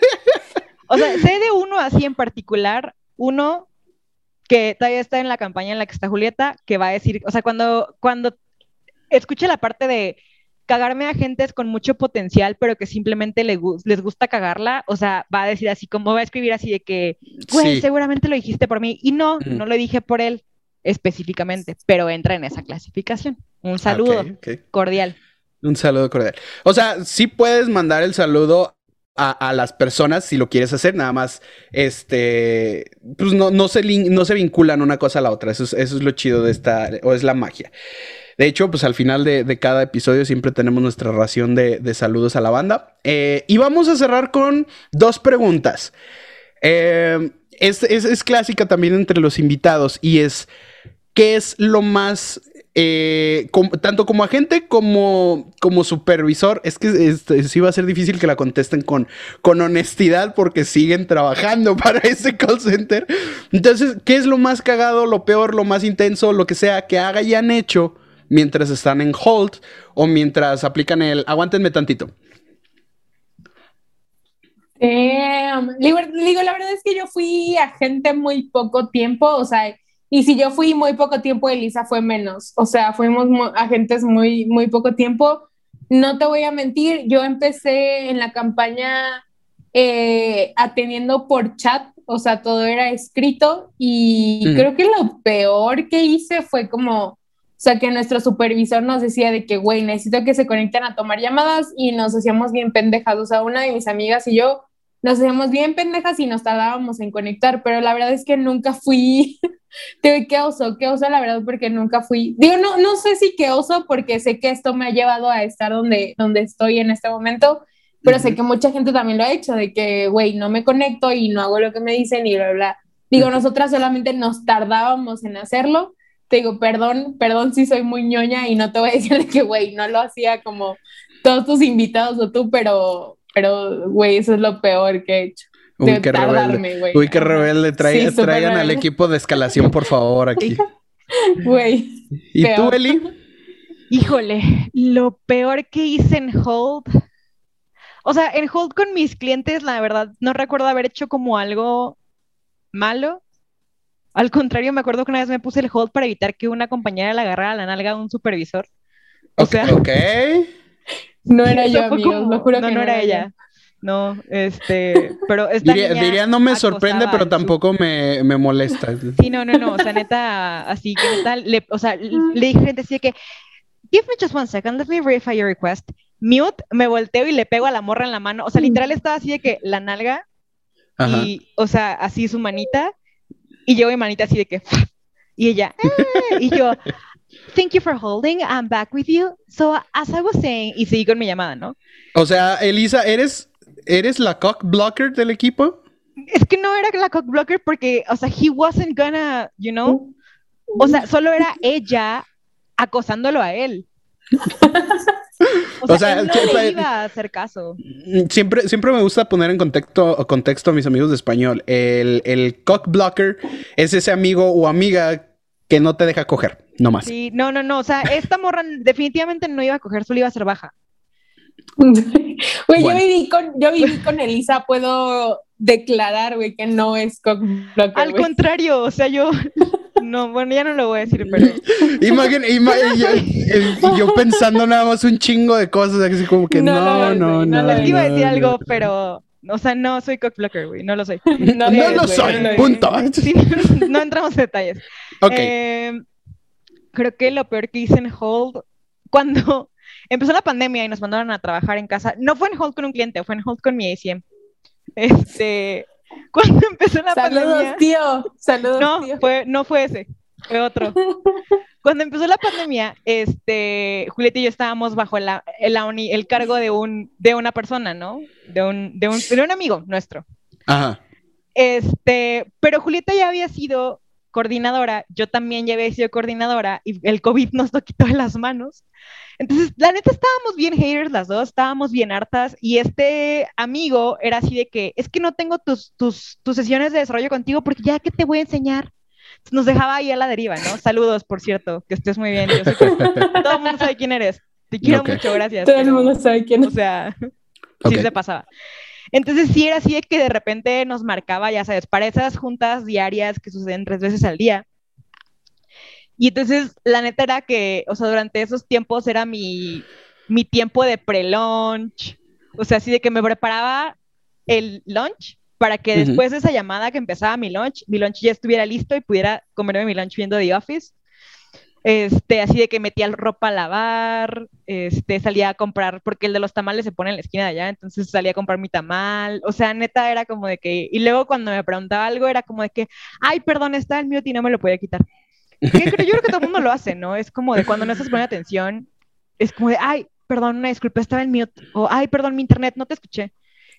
O sea, sé de uno así en particular, uno que todavía está en la campaña en la que está Julieta, que va a decir, o sea, cuando, cuando escuche la parte de cagarme a gentes con mucho potencial, pero que simplemente le les gusta cagarla, o sea, va a decir así, como va a escribir así de que, güey, Sí. seguramente lo dijiste por mí. Y no, Ujú. no lo dije por él específicamente, pero entra en esa clasificación. Un saludo cordial. Un saludo cordial. O sea, sí puedes mandar el saludo a, las personas si lo quieres hacer, nada más, este, pues no, no, se, no se vinculan una cosa a la otra. Eso es, eso es lo chido de esta, o es la magia. De hecho, pues al final de, cada episodio siempre tenemos nuestra ración de, saludos a la banda. Eh, y vamos a cerrar con dos preguntas. Eh, es, clásica también entre los invitados y es, ¿qué es lo más eh, tanto como agente como, como supervisor, es que este, sí va a ser difícil que la contesten con, con honestidad porque siguen trabajando para ese call center. Entonces, ¿qué es lo más cagado, lo peor, lo más intenso, lo que sea que haga y han hecho mientras están en hold o mientras aplican el aguántenme tantito? Eh, digo, la verdad es que yo fui agente muy poco tiempo, o sea, y si yo fui muy poco tiempo, Elisa fue menos. O sea, fuimos agentes muy, muy poco tiempo. No te voy a mentir, yo empecé en la campaña eh, atendiendo por chat, o sea, todo era escrito y creo que lo peor que hice fue como, o sea, que nuestro supervisor nos decía de que, güey, necesito que se conecten a tomar llamadas y nos hacíamos bien pendejas, o sea, una de mis amigas y yo nos hacíamos bien pendejas y nos tardábamos en conectar, pero la verdad es que nunca fui, digo, qué oso, qué oso la verdad porque nunca fui, digo, no, no sé si qué oso porque sé que esto me ha llevado a estar donde, donde estoy en este momento, pero sé que mucha gente también lo ha hecho, de que, güey, no me conecto y no hago lo que me dicen y bla, bla. Digo, nosotras solamente nos tardábamos en hacerlo. Te digo, perdón, perdón si soy muy ñoña y no te voy a decir de que, güey, no lo hacía como todos tus invitados o tú, pero, pero, güey, eso es lo peor que he hecho. Uy, qué rebelde. Uy, qué rebelde. traigan al equipo de escalación, por favor, aquí. Güey. ¿Y tú, Eli? Híjole, lo peor que hice en Hold. O sea, en Hold con mis clientes, la verdad, no recuerdo haber hecho como algo malo. Al contrario, me acuerdo que una vez me puse el Hold para evitar que una compañera le agarrara la nalga a un supervisor. O sea, ok. No era yo, amigos, lo juro no, que no, era ella. No, este, pero esta diría, diría, no me sorprende, pero tampoco me, me, molesta. Sí, no, no, no, o sea, neta, así que neta, le, o sea, le dije así que, give me just one second, let me verify your request. Mute, me volteo y le pego a la morra en la mano, o sea, literal estaba así de que la nalga y, o sea, así su manita y yo mi manita así de que, y ella, eh", y yo, Thank you for holding. I'm back with you. So, as I was saying, y seguí con mi llamada, ¿no? O sea, Elisa, ¿eres, ¿eres la cock blocker del equipo? Es que no era la cock blocker porque, o sea, he wasn't gonna, you know. O sea, solo era ella acosándolo a él. O sea, él no le iba a hacer caso. Siempre, siempre me gusta poner en contexto, contexto a mis amigos de español. El, el cock blocker es ese amigo o amiga que no te deja coger, no más. Sí, no, no, no, o sea, esta morra definitivamente no iba a coger, solo iba a ser baja. Güey, yo, viví con, yo viví con Elisa, puedo declarar, güey, que no es Al contrario, o sea, yo, no, bueno, ya no lo voy a decir, pero... Imagina, yo, yo, pensando nada más un chingo de cosas, así como que no, no, no. no, no, iba a decir algo, pero o sea, no soy cockblocker, güey, no lo soy. No, lo soy, punto. no entramos en detalles. Ok. Eh, creo que lo peor que hice en Hold, cuando empezó la pandemia y nos mandaron a trabajar en casa, no fue en Hold con un cliente, fue en Hold con mi ACM. Este, cuando empezó la pandemia. Saludos, tío. Saludos, no, Fue, no fue ese, fue otro. Cuando empezó la pandemia, este, Julieta y yo estábamos bajo el, el cargo de, un, de una persona, ¿no? De un, de un, de un amigo nuestro. Ajá. Este, pero Julieta ya había sido coordinadora, yo también ya había sido coordinadora y el COVID nos lo quitó de las manos. Entonces, la neta estábamos bien haters las dos, estábamos bien hartas y este amigo era así de que, es que no tengo tus, tus, tus sesiones de desarrollo contigo porque ya que te voy a enseñar nos dejaba ahí a la deriva, ¿no? Saludos, por cierto, que estés muy bien. Yo sé que todo el mundo sabe quién eres. Te quiero mucho, gracias. Todo el mundo sabe quién es. O sea, sí se pasaba. Entonces sí era así de que de repente nos marcaba, ya sabes, para esas juntas diarias que suceden tres veces al día. Y entonces la neta era que, o sea, durante esos tiempos era mi, mi tiempo de pre-lunch. O sea, así de que me preparaba el lunch para que después de esa llamada que empezaba mi lunch, mi lunch ya estuviera listo y pudiera comerme mi lunch viendo The Office. Este, así de que metía ropa a lavar, este, salía a comprar, porque el de los tamales se pone en la esquina de allá, entonces salía a comprar mi tamal, o sea, neta era como de que, y luego cuando me preguntaba algo era como de que, ay, perdón, está el mute y no me lo podía quitar. yo creo que todo el mundo lo hace, ¿no? Es como de cuando no estás poniendo atención, es como de, ay, perdón, una disculpa, estaba en mute, o ay, perdón, mi internet, no te escuché.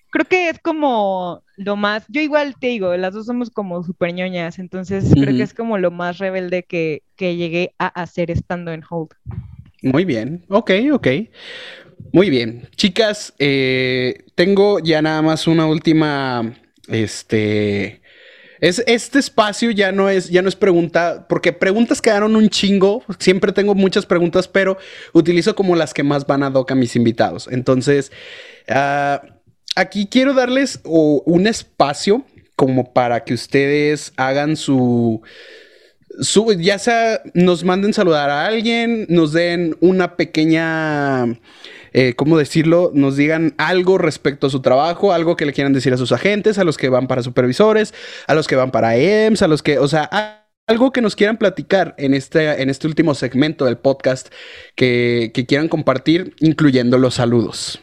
Creo que es como lo más, yo igual te digo, las dos somos como súper ñoñas, entonces creo que es como lo más rebelde que, que llegué a hacer estando en Hold. Muy bien, ok, ok. Muy bien. Chicas, eh, tengo ya nada más una última, este... Es, este espacio ya no es, ya no es pregunta, porque preguntas quedaron un chingo. Siempre tengo muchas preguntas, pero utilizo como las que más van a doc a mis invitados. Entonces, ah, aquí quiero darles un espacio como para que ustedes hagan su, ya sea nos manden saludar a alguien, nos den una pequeña eh, ¿cómo decirlo? Nos digan algo respecto a su trabajo, algo que le quieran decir a sus agentes, a los que van para supervisores, a los que van para EMS, a los que, o sea, algo que nos quieran platicar en este, en este último segmento del podcast que, quieran compartir, incluyendo los saludos.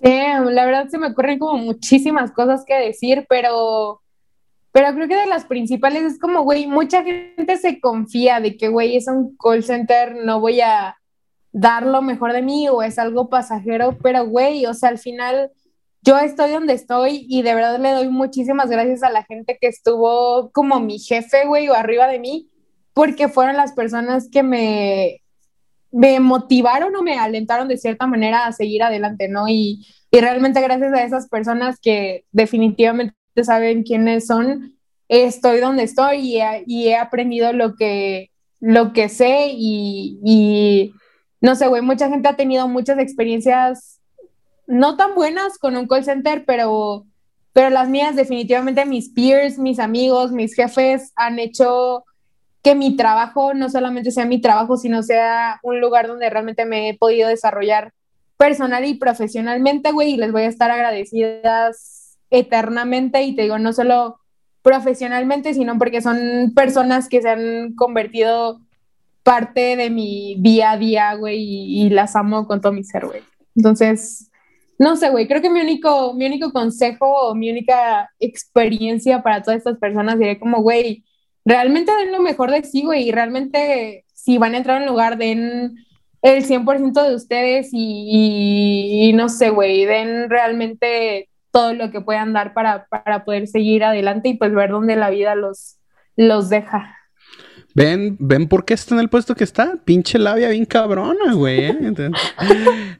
La verdad se me ocurren como muchísimas cosas que decir, pero, pero creo que de las principales es como, güey, mucha gente se confía de que, güey, es un call center, no voy a, dar lo mejor de mí o es algo pasajero, pero güey, o sea, al final yo estoy donde estoy y de verdad le doy muchísimas gracias a la gente que estuvo como mi jefe, güey, o arriba de mí, porque fueron las personas que me, me motivaron o me alentaron de cierta manera a seguir adelante, ¿no? Y, y realmente gracias a esas personas que definitivamente saben quiénes son, estoy donde estoy y he, y he aprendido lo que, lo que sé y, y no sé, güey, mucha gente ha tenido muchas experiencias no tan buenas con un call center, pero, pero las mías definitivamente mis peers, mis amigos, mis jefes han hecho que mi trabajo no solamente sea mi trabajo, sino sea un lugar donde realmente me he podido desarrollar personal y profesionalmente, güey, y les voy a estar agradecidas eternamente y te digo, no solo profesionalmente, sino porque son personas que se han convertido parte de mi día a día, güey, y, las amo con todo mi ser, güey. Entonces, no sé, güey, creo que mi único, mi único consejo o mi única experiencia para todas estas personas sería como, güey, realmente den lo mejor de sí, güey, y realmente si van a entrar en lugar, den el 100% de ustedes y, y, no sé, güey, den realmente todo lo que puedan dar para, para poder seguir adelante y pues ver dónde la vida los, los deja. Ven, ven por qué está en el puesto que está. Pinche labia bien cabrona, güey. ¿eh?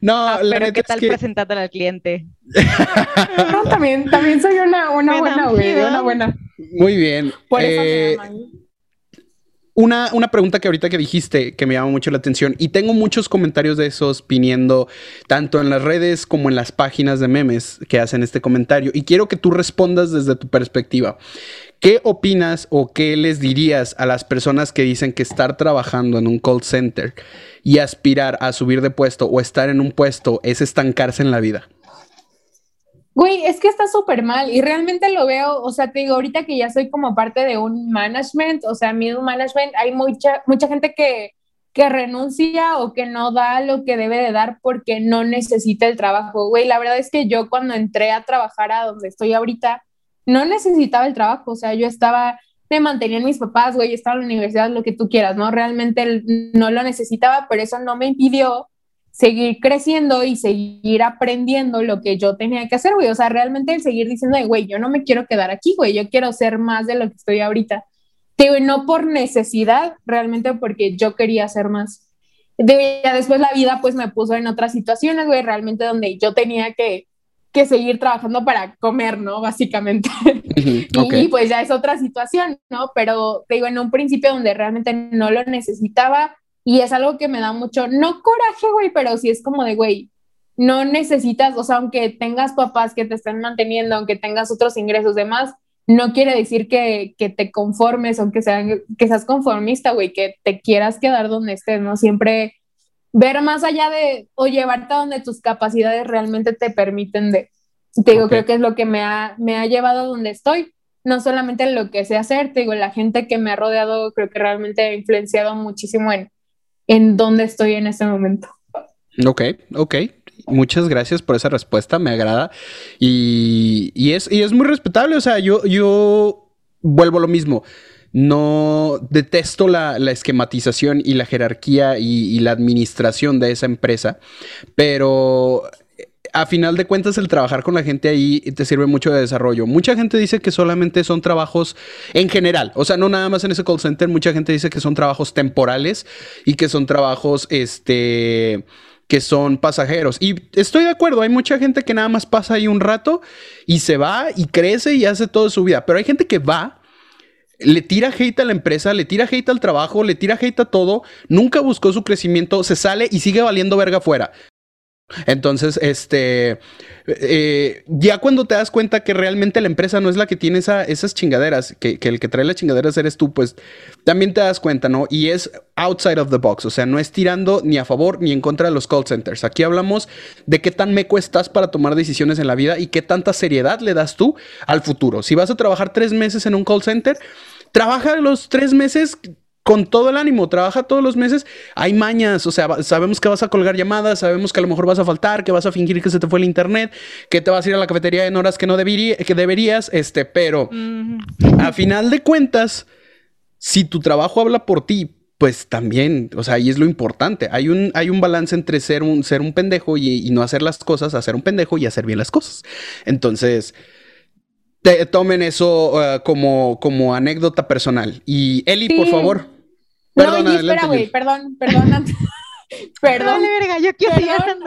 No, ah, la pero ¿qué tal es al cliente? no, también, también soy una, una buena, güey. Una buena. Muy bien. Por eso eh, una, una, pregunta que ahorita que dijiste que me llama mucho la atención y tengo muchos comentarios de esos viniendo tanto en las redes como en las páginas de memes que hacen este comentario y quiero que tú respondas desde tu perspectiva. ¿Qué opinas o qué les dirías a las personas que dicen que estar trabajando en un call center y aspirar a subir de puesto o estar en un puesto es estancarse en la vida? Güey, es que está súper mal y realmente lo veo, o sea, te digo, ahorita que ya soy como parte de un management, o sea, middle management, hay mucha, mucha gente que, que renuncia o que no da lo que debe de dar porque no necesita el trabajo. Güey, la verdad es que yo cuando entré a trabajar a donde estoy ahorita, no necesitaba el trabajo, o sea, yo estaba, me mantenían mis papás, güey, estaba en la universidad, lo que tú quieras, ¿no? Realmente no lo necesitaba, pero eso no me impidió seguir creciendo y seguir aprendiendo lo que yo tenía que hacer, güey. O sea, realmente el seguir diciendo, güey, yo no me quiero quedar aquí, güey, yo quiero ser más de lo que estoy ahorita. Digo, no por necesidad, realmente porque yo quería hacer más. De, ya después la vida pues me puso en otras situaciones, güey, realmente donde yo tenía que que seguir trabajando para comer, ¿no? Básicamente. y, pues ya es otra situación, ¿no? Pero te digo, en un principio donde realmente no lo necesitaba y es algo que me da mucho, no coraje, güey, pero sí es como de, güey, no necesitas, o sea, aunque tengas papás que te estén manteniendo, aunque tengas otros ingresos demás, no quiere decir que, que te conformes o que, que seas conformista, güey, que te quieras quedar donde estés, ¿no? Siempre ver más allá de o llevarte a donde tus capacidades realmente te permiten de. Te digo, creo que es lo que me ha, me ha llevado a donde estoy. No solamente lo que sé hacer, te digo, la gente que me ha rodeado creo que realmente ha influenciado muchísimo en, en dónde estoy en este momento. Ok, ok. Muchas gracias por esa respuesta, me agrada. Y, y, es, y es muy respetable, o sea, yo, yo vuelvo a lo mismo no detesto la, esquematización y la jerarquía y, la administración de esa empresa, pero a final de cuentas el trabajar con la gente ahí te sirve mucho de desarrollo. Mucha gente dice que solamente son trabajos en general, o sea, no nada más en ese call center, mucha gente dice que son trabajos temporales y que son trabajos, este que son pasajeros. Y estoy de acuerdo, hay mucha gente que nada más pasa ahí un rato y se va y crece y hace toda su vida, pero hay gente que va le tira hate a la empresa, le tira hate al trabajo, le tira hate a todo, nunca buscó su crecimiento, se sale y sigue valiendo verga afuera. Entonces, este, eh, ya cuando te das cuenta que realmente la empresa no es la que tiene esas chingaderas, que, el que trae las chingaderas eres tú, pues también te das cuenta, ¿no? Y es outside of the box, o sea, no es tirando ni a favor ni en contra de los call centers. Aquí hablamos de qué tan meco estás para tomar decisiones en la vida y qué tanta seriedad le das tú al futuro. Si vas a trabajar tres meses en un call center, trabaja los tres meses con todo el ánimo, trabaja todos los meses, hay mañas, o sea, sabemos que vas a colgar llamadas, sabemos que a lo mejor vas a faltar, que vas a fingir que se te fue el internet, que te vas a ir a la cafetería en horas que no que deberías, este, pero a final de cuentas, si tu trabajo habla por ti, pues también, o sea, ahí es lo importante. Hay un, hay un balance entre ser un, ser un pendejo y, no hacer las cosas, hacer un pendejo y hacer bien las cosas. Entonces, tomen eso uh, como, como anécdota personal. Y Eli, por favor. Perdón, no, espera, güey, perdón, perdón. Perdón. Vale, verga, yo quiero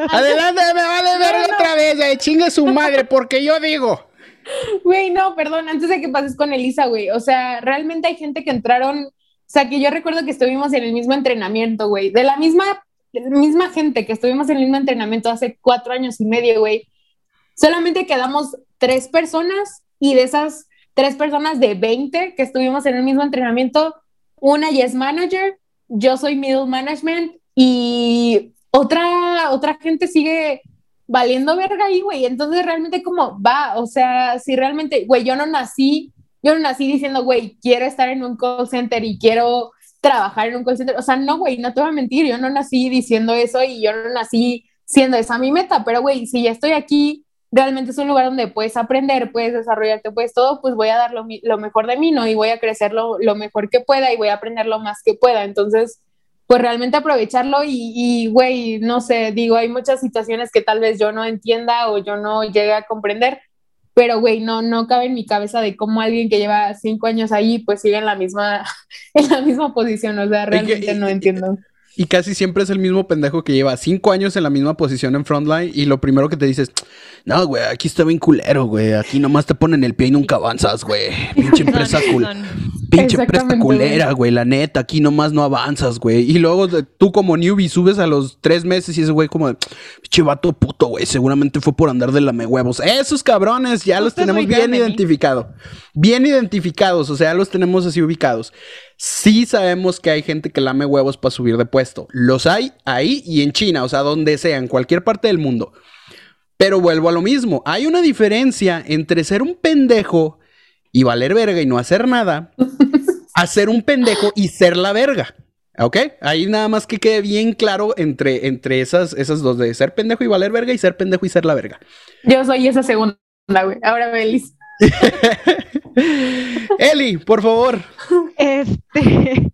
Adelante, me vale verga otra vez, eh, chingue su madre, porque yo digo. Güey, no, perdón, antes de que pases con Elisa, güey. O sea, realmente hay gente que entraron, o sea, que yo recuerdo que estuvimos en el mismo entrenamiento, güey. De la misma, misma gente que estuvimos en el mismo entrenamiento hace cuatro años y medio, güey. Solamente quedamos tres personas y de esas tres personas de 20 que estuvimos en el mismo entrenamiento, una ya es manager, yo soy middle management y otra, otra gente sigue valiendo verga ahí, güey. Entonces realmente como va, o sea, si realmente, güey, yo no nací, yo no nací diciendo, güey, quiero estar en un call center y quiero trabajar en un call center. O sea, no, güey, no te voy a mentir, yo no nací diciendo eso y yo no nací siendo esa mi meta, pero güey, si ya estoy aquí realmente es un lugar donde puedes aprender, puedes desarrollarte, puedes todo, pues voy a dar lo, mejor de mí, ¿no? Y voy a crecer lo, mejor que pueda y voy a aprender lo más que pueda. Entonces, pues realmente aprovecharlo y, güey, no sé, digo, hay muchas situaciones que tal vez yo no entienda o yo no llegue a comprender, pero güey, no, no cabe en mi cabeza de cómo alguien que lleva cinco años ahí, pues sigue en la misma, en la misma posición, o sea, realmente no entiendo. Y casi siempre es el mismo pendejo que lleva cinco años en la misma posición en frontline y lo primero que te dices, no, güey, aquí está bien culero, güey, aquí nomás te ponen el pie y nunca avanzas, güey. Pinche empresa culera. Pinche empresa culera, güey, la neta, aquí nomás no avanzas, güey. Y luego tú como newbie subes a los tres meses y ese güey como, pinche vato puto, güey, seguramente fue por andar de lame huevos. Esos cabrones ya los tenemos bien identificados. Bien identificados, o sea, los tenemos así ubicados. Sí sabemos que hay gente que lame huevos para subir de puesto. Los hay ahí y en China, o sea, donde sea, en cualquier parte del mundo. Pero vuelvo a lo mismo. Hay una diferencia entre ser un pendejo y valer verga y no hacer nada, a ser un pendejo y ser la verga. ¿Ok? Ahí nada más que quede bien claro entre, entre esas, esas dos de ser pendejo y valer verga y ser pendejo y ser la verga. Yo soy esa segunda, güey. Ahora, Belis. Eli, por favor. Este,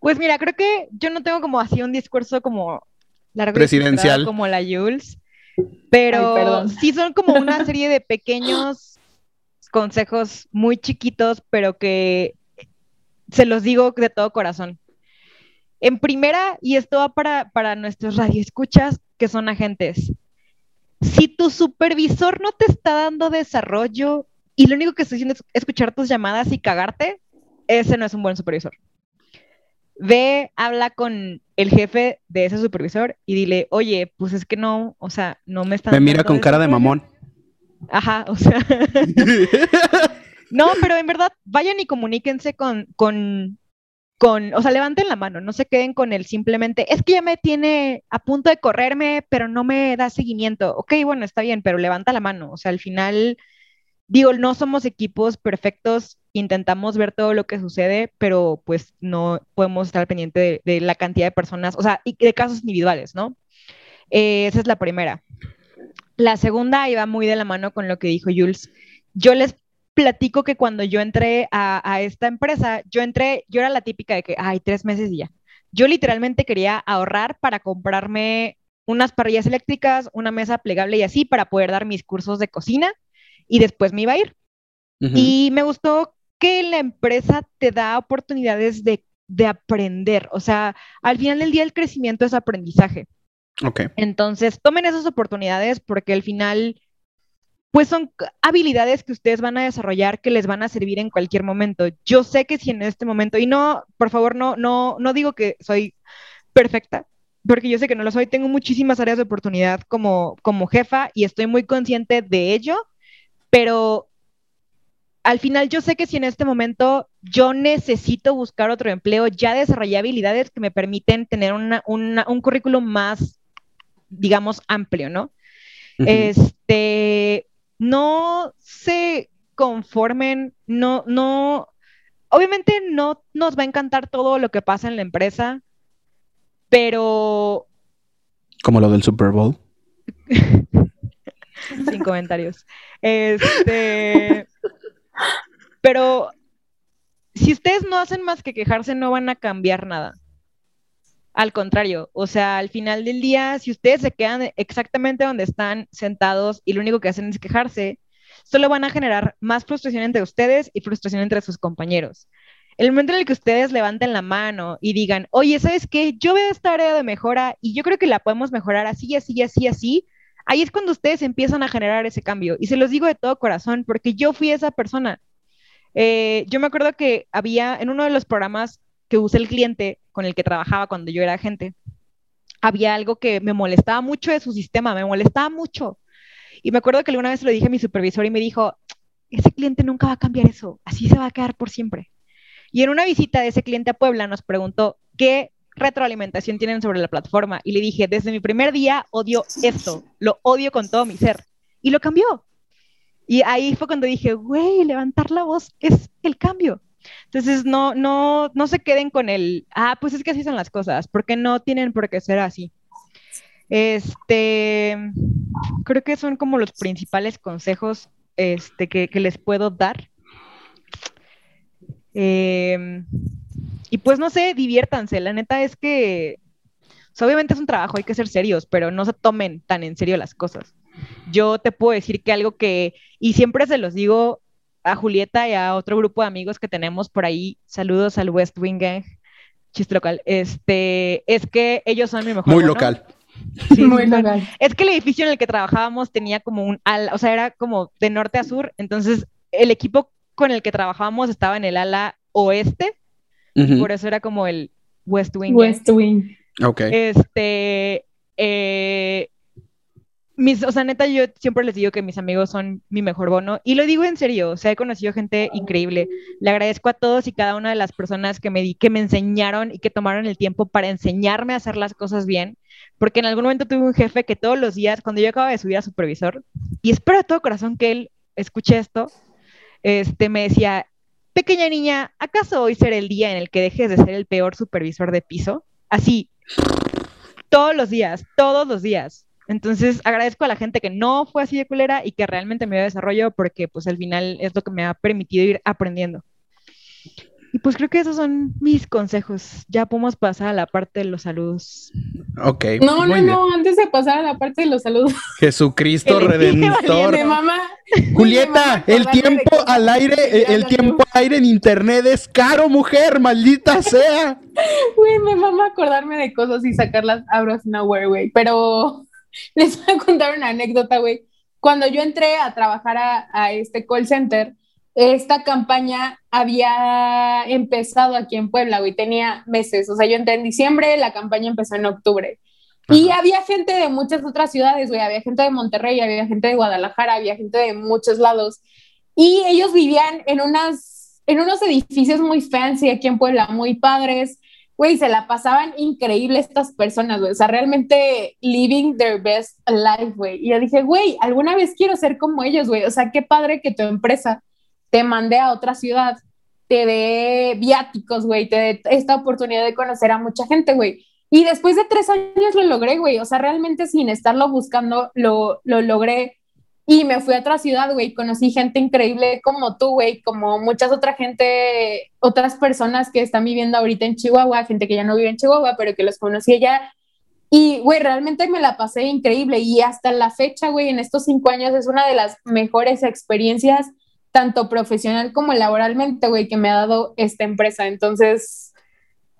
pues mira, creo que yo no tengo como así un discurso como largo presidencial como la Jules, pero sí son como una serie de pequeños consejos muy chiquitos, pero que se los digo de todo corazón. En primera, y esto va para, para nuestros radioescuchas que son agentes. Si tu supervisor no te está dando desarrollo y lo único que estoy haciendo es escuchar tus llamadas y cagarte, ese no es un buen supervisor. Ve, habla con el jefe de ese supervisor y dile, oye, pues es que no, o sea, no me están... Me mira con cara de mamón. Ajá, o sea... no, pero en verdad, vayan y comuníquense con, con, con, o sea, levanten la mano, no se queden con el simplemente, es que ya me tiene a punto de correrme, pero no me da seguimiento. Ok, bueno, está bien, pero levanta la mano, o sea, al final digo, no somos equipos perfectos, intentamos ver todo lo que sucede, pero pues no podemos estar pendiente de, la cantidad de personas, o sea, y de casos individuales, ¿no? Eh, esa es la primera. La segunda iba muy de la mano con lo que dijo Jules. Yo les platico que cuando yo entré a, a, esta empresa, yo entré, yo era la típica de que, ay, tres meses y ya. Yo literalmente quería ahorrar para comprarme unas parrillas eléctricas, una mesa plegable y así para poder dar mis cursos de cocina y después me iba a ir. Y me gustó que la empresa te da oportunidades de, de, aprender. O sea, al final del día el crecimiento es aprendizaje. Ok. Entonces, tomen esas oportunidades porque al final, pues son habilidades que ustedes van a desarrollar que les van a servir en cualquier momento. Yo sé que si en este momento, y no, por favor, no, no, no digo que soy perfecta, porque yo sé que no lo soy, tengo muchísimas áreas de oportunidad como, como jefa y estoy muy consciente de ello, pero al final yo sé que si en este momento yo necesito buscar otro empleo, ya desarrollé habilidades que me permiten tener una, una, un currículum más, digamos, amplio, ¿no? Uh -huh. Este, no se conformen, no, no, obviamente no nos va a encantar todo lo que pasa en la empresa, pero... Como lo del Super Bowl. Sin comentarios. Este... Pero si ustedes no hacen más que quejarse, no van a cambiar nada. Al contrario, o sea, al final del día, si ustedes se quedan exactamente donde están sentados y lo único que hacen es quejarse, solo van a generar más frustración entre ustedes y frustración entre sus compañeros. El momento en el que ustedes levanten la mano y digan, oye, ¿sabes qué? Yo veo esta área de mejora y yo creo que la podemos mejorar así, así, así, así. Ahí es cuando ustedes empiezan a generar ese cambio. Y se los digo de todo corazón, porque yo fui esa persona. Eh, yo me acuerdo que había en uno de los programas que usé el cliente con el que trabajaba cuando yo era agente, había algo que me molestaba mucho de su sistema, me molestaba mucho. Y me acuerdo que alguna vez lo dije a mi supervisor y me dijo, ese cliente nunca va a cambiar eso, así se va a quedar por siempre. Y en una visita de ese cliente a Puebla nos preguntó qué retroalimentación tienen sobre la plataforma. Y le dije, desde mi primer día odio esto, lo odio con todo mi ser. Y lo cambió. Y ahí fue cuando dije, güey, levantar la voz es el cambio. Entonces, no, no, no se queden con el, ah, pues es que así son las cosas, porque no tienen por qué ser así. Este, creo que son como los principales consejos este, que, que les puedo dar. Eh, y pues no sé, diviértanse. La neta es que, o sea, obviamente es un trabajo, hay que ser serios, pero no se tomen tan en serio las cosas. Yo te puedo decir que algo que, y siempre se los digo a Julieta y a otro grupo de amigos que tenemos por ahí, saludos al West Wing Gang, chiste local, este, es que ellos son mi mejor. Muy local. Sí, muy local. Es que el edificio en el que trabajábamos tenía como un, ala, o sea, era como de norte a sur, entonces el equipo con el que trabajábamos estaba en el ala oeste, uh -huh. por eso era como el West Wing. West Wing. Ok. Este, eh, mis, o sea, neta, yo siempre les digo que mis amigos son mi mejor bono y lo digo en serio, o sea, he conocido gente increíble. Le agradezco a todos y cada una de las personas que me di, que me enseñaron y que tomaron el tiempo para enseñarme a hacer las cosas bien, porque en algún momento tuve un jefe que todos los días, cuando yo acababa de subir a supervisor, y espero de todo corazón que él escuche esto, este, me decía, pequeña niña, ¿acaso hoy será el día en el que dejes de ser el peor supervisor de piso? Así, todos los días, todos los días. Entonces, agradezco a la gente que no fue así de culera y que realmente me dio desarrollo porque, pues, al final es lo que me ha permitido ir aprendiendo. Y pues creo que esos son mis consejos. Ya podemos pasar a la parte de los saludos. Ok. No, no, bien. no, antes de pasar a la parte de los saludos. Jesucristo Redentor. Mi mamá, Julieta, mamá el tiempo al aire, el tiempo al aire en internet es caro, mujer, maldita sea. Güey, me mama acordarme de cosas y sacarlas out of nowhere, güey. Pero les voy a contar una anécdota, güey. Cuando yo entré a trabajar a, a este call center, esta campaña había empezado aquí en Puebla, güey, tenía meses, o sea, yo entré en diciembre, la campaña empezó en octubre. Ajá. Y había gente de muchas otras ciudades, güey, había gente de Monterrey, había gente de Guadalajara, había gente de muchos lados. Y ellos vivían en, unas, en unos edificios muy fancy aquí en Puebla, muy padres. Güey, se la pasaban increíble estas personas, güey. O sea, realmente living their best life, güey. Y yo dije, güey, alguna vez quiero ser como ellos, güey. O sea, qué padre que tu empresa te mandé a otra ciudad, te dé viáticos, güey, te dé esta oportunidad de conocer a mucha gente, güey. Y después de tres años lo logré, güey. O sea, realmente sin estarlo buscando, lo, lo logré. Y me fui a otra ciudad, güey, conocí gente increíble como tú, güey, como muchas otra gente, otras personas que están viviendo ahorita en Chihuahua, gente que ya no vive en Chihuahua, pero que los conocí allá. Y, güey, realmente me la pasé increíble y hasta la fecha, güey, en estos cinco años es una de las mejores experiencias, tanto profesional como laboralmente, güey, que me ha dado esta empresa. Entonces,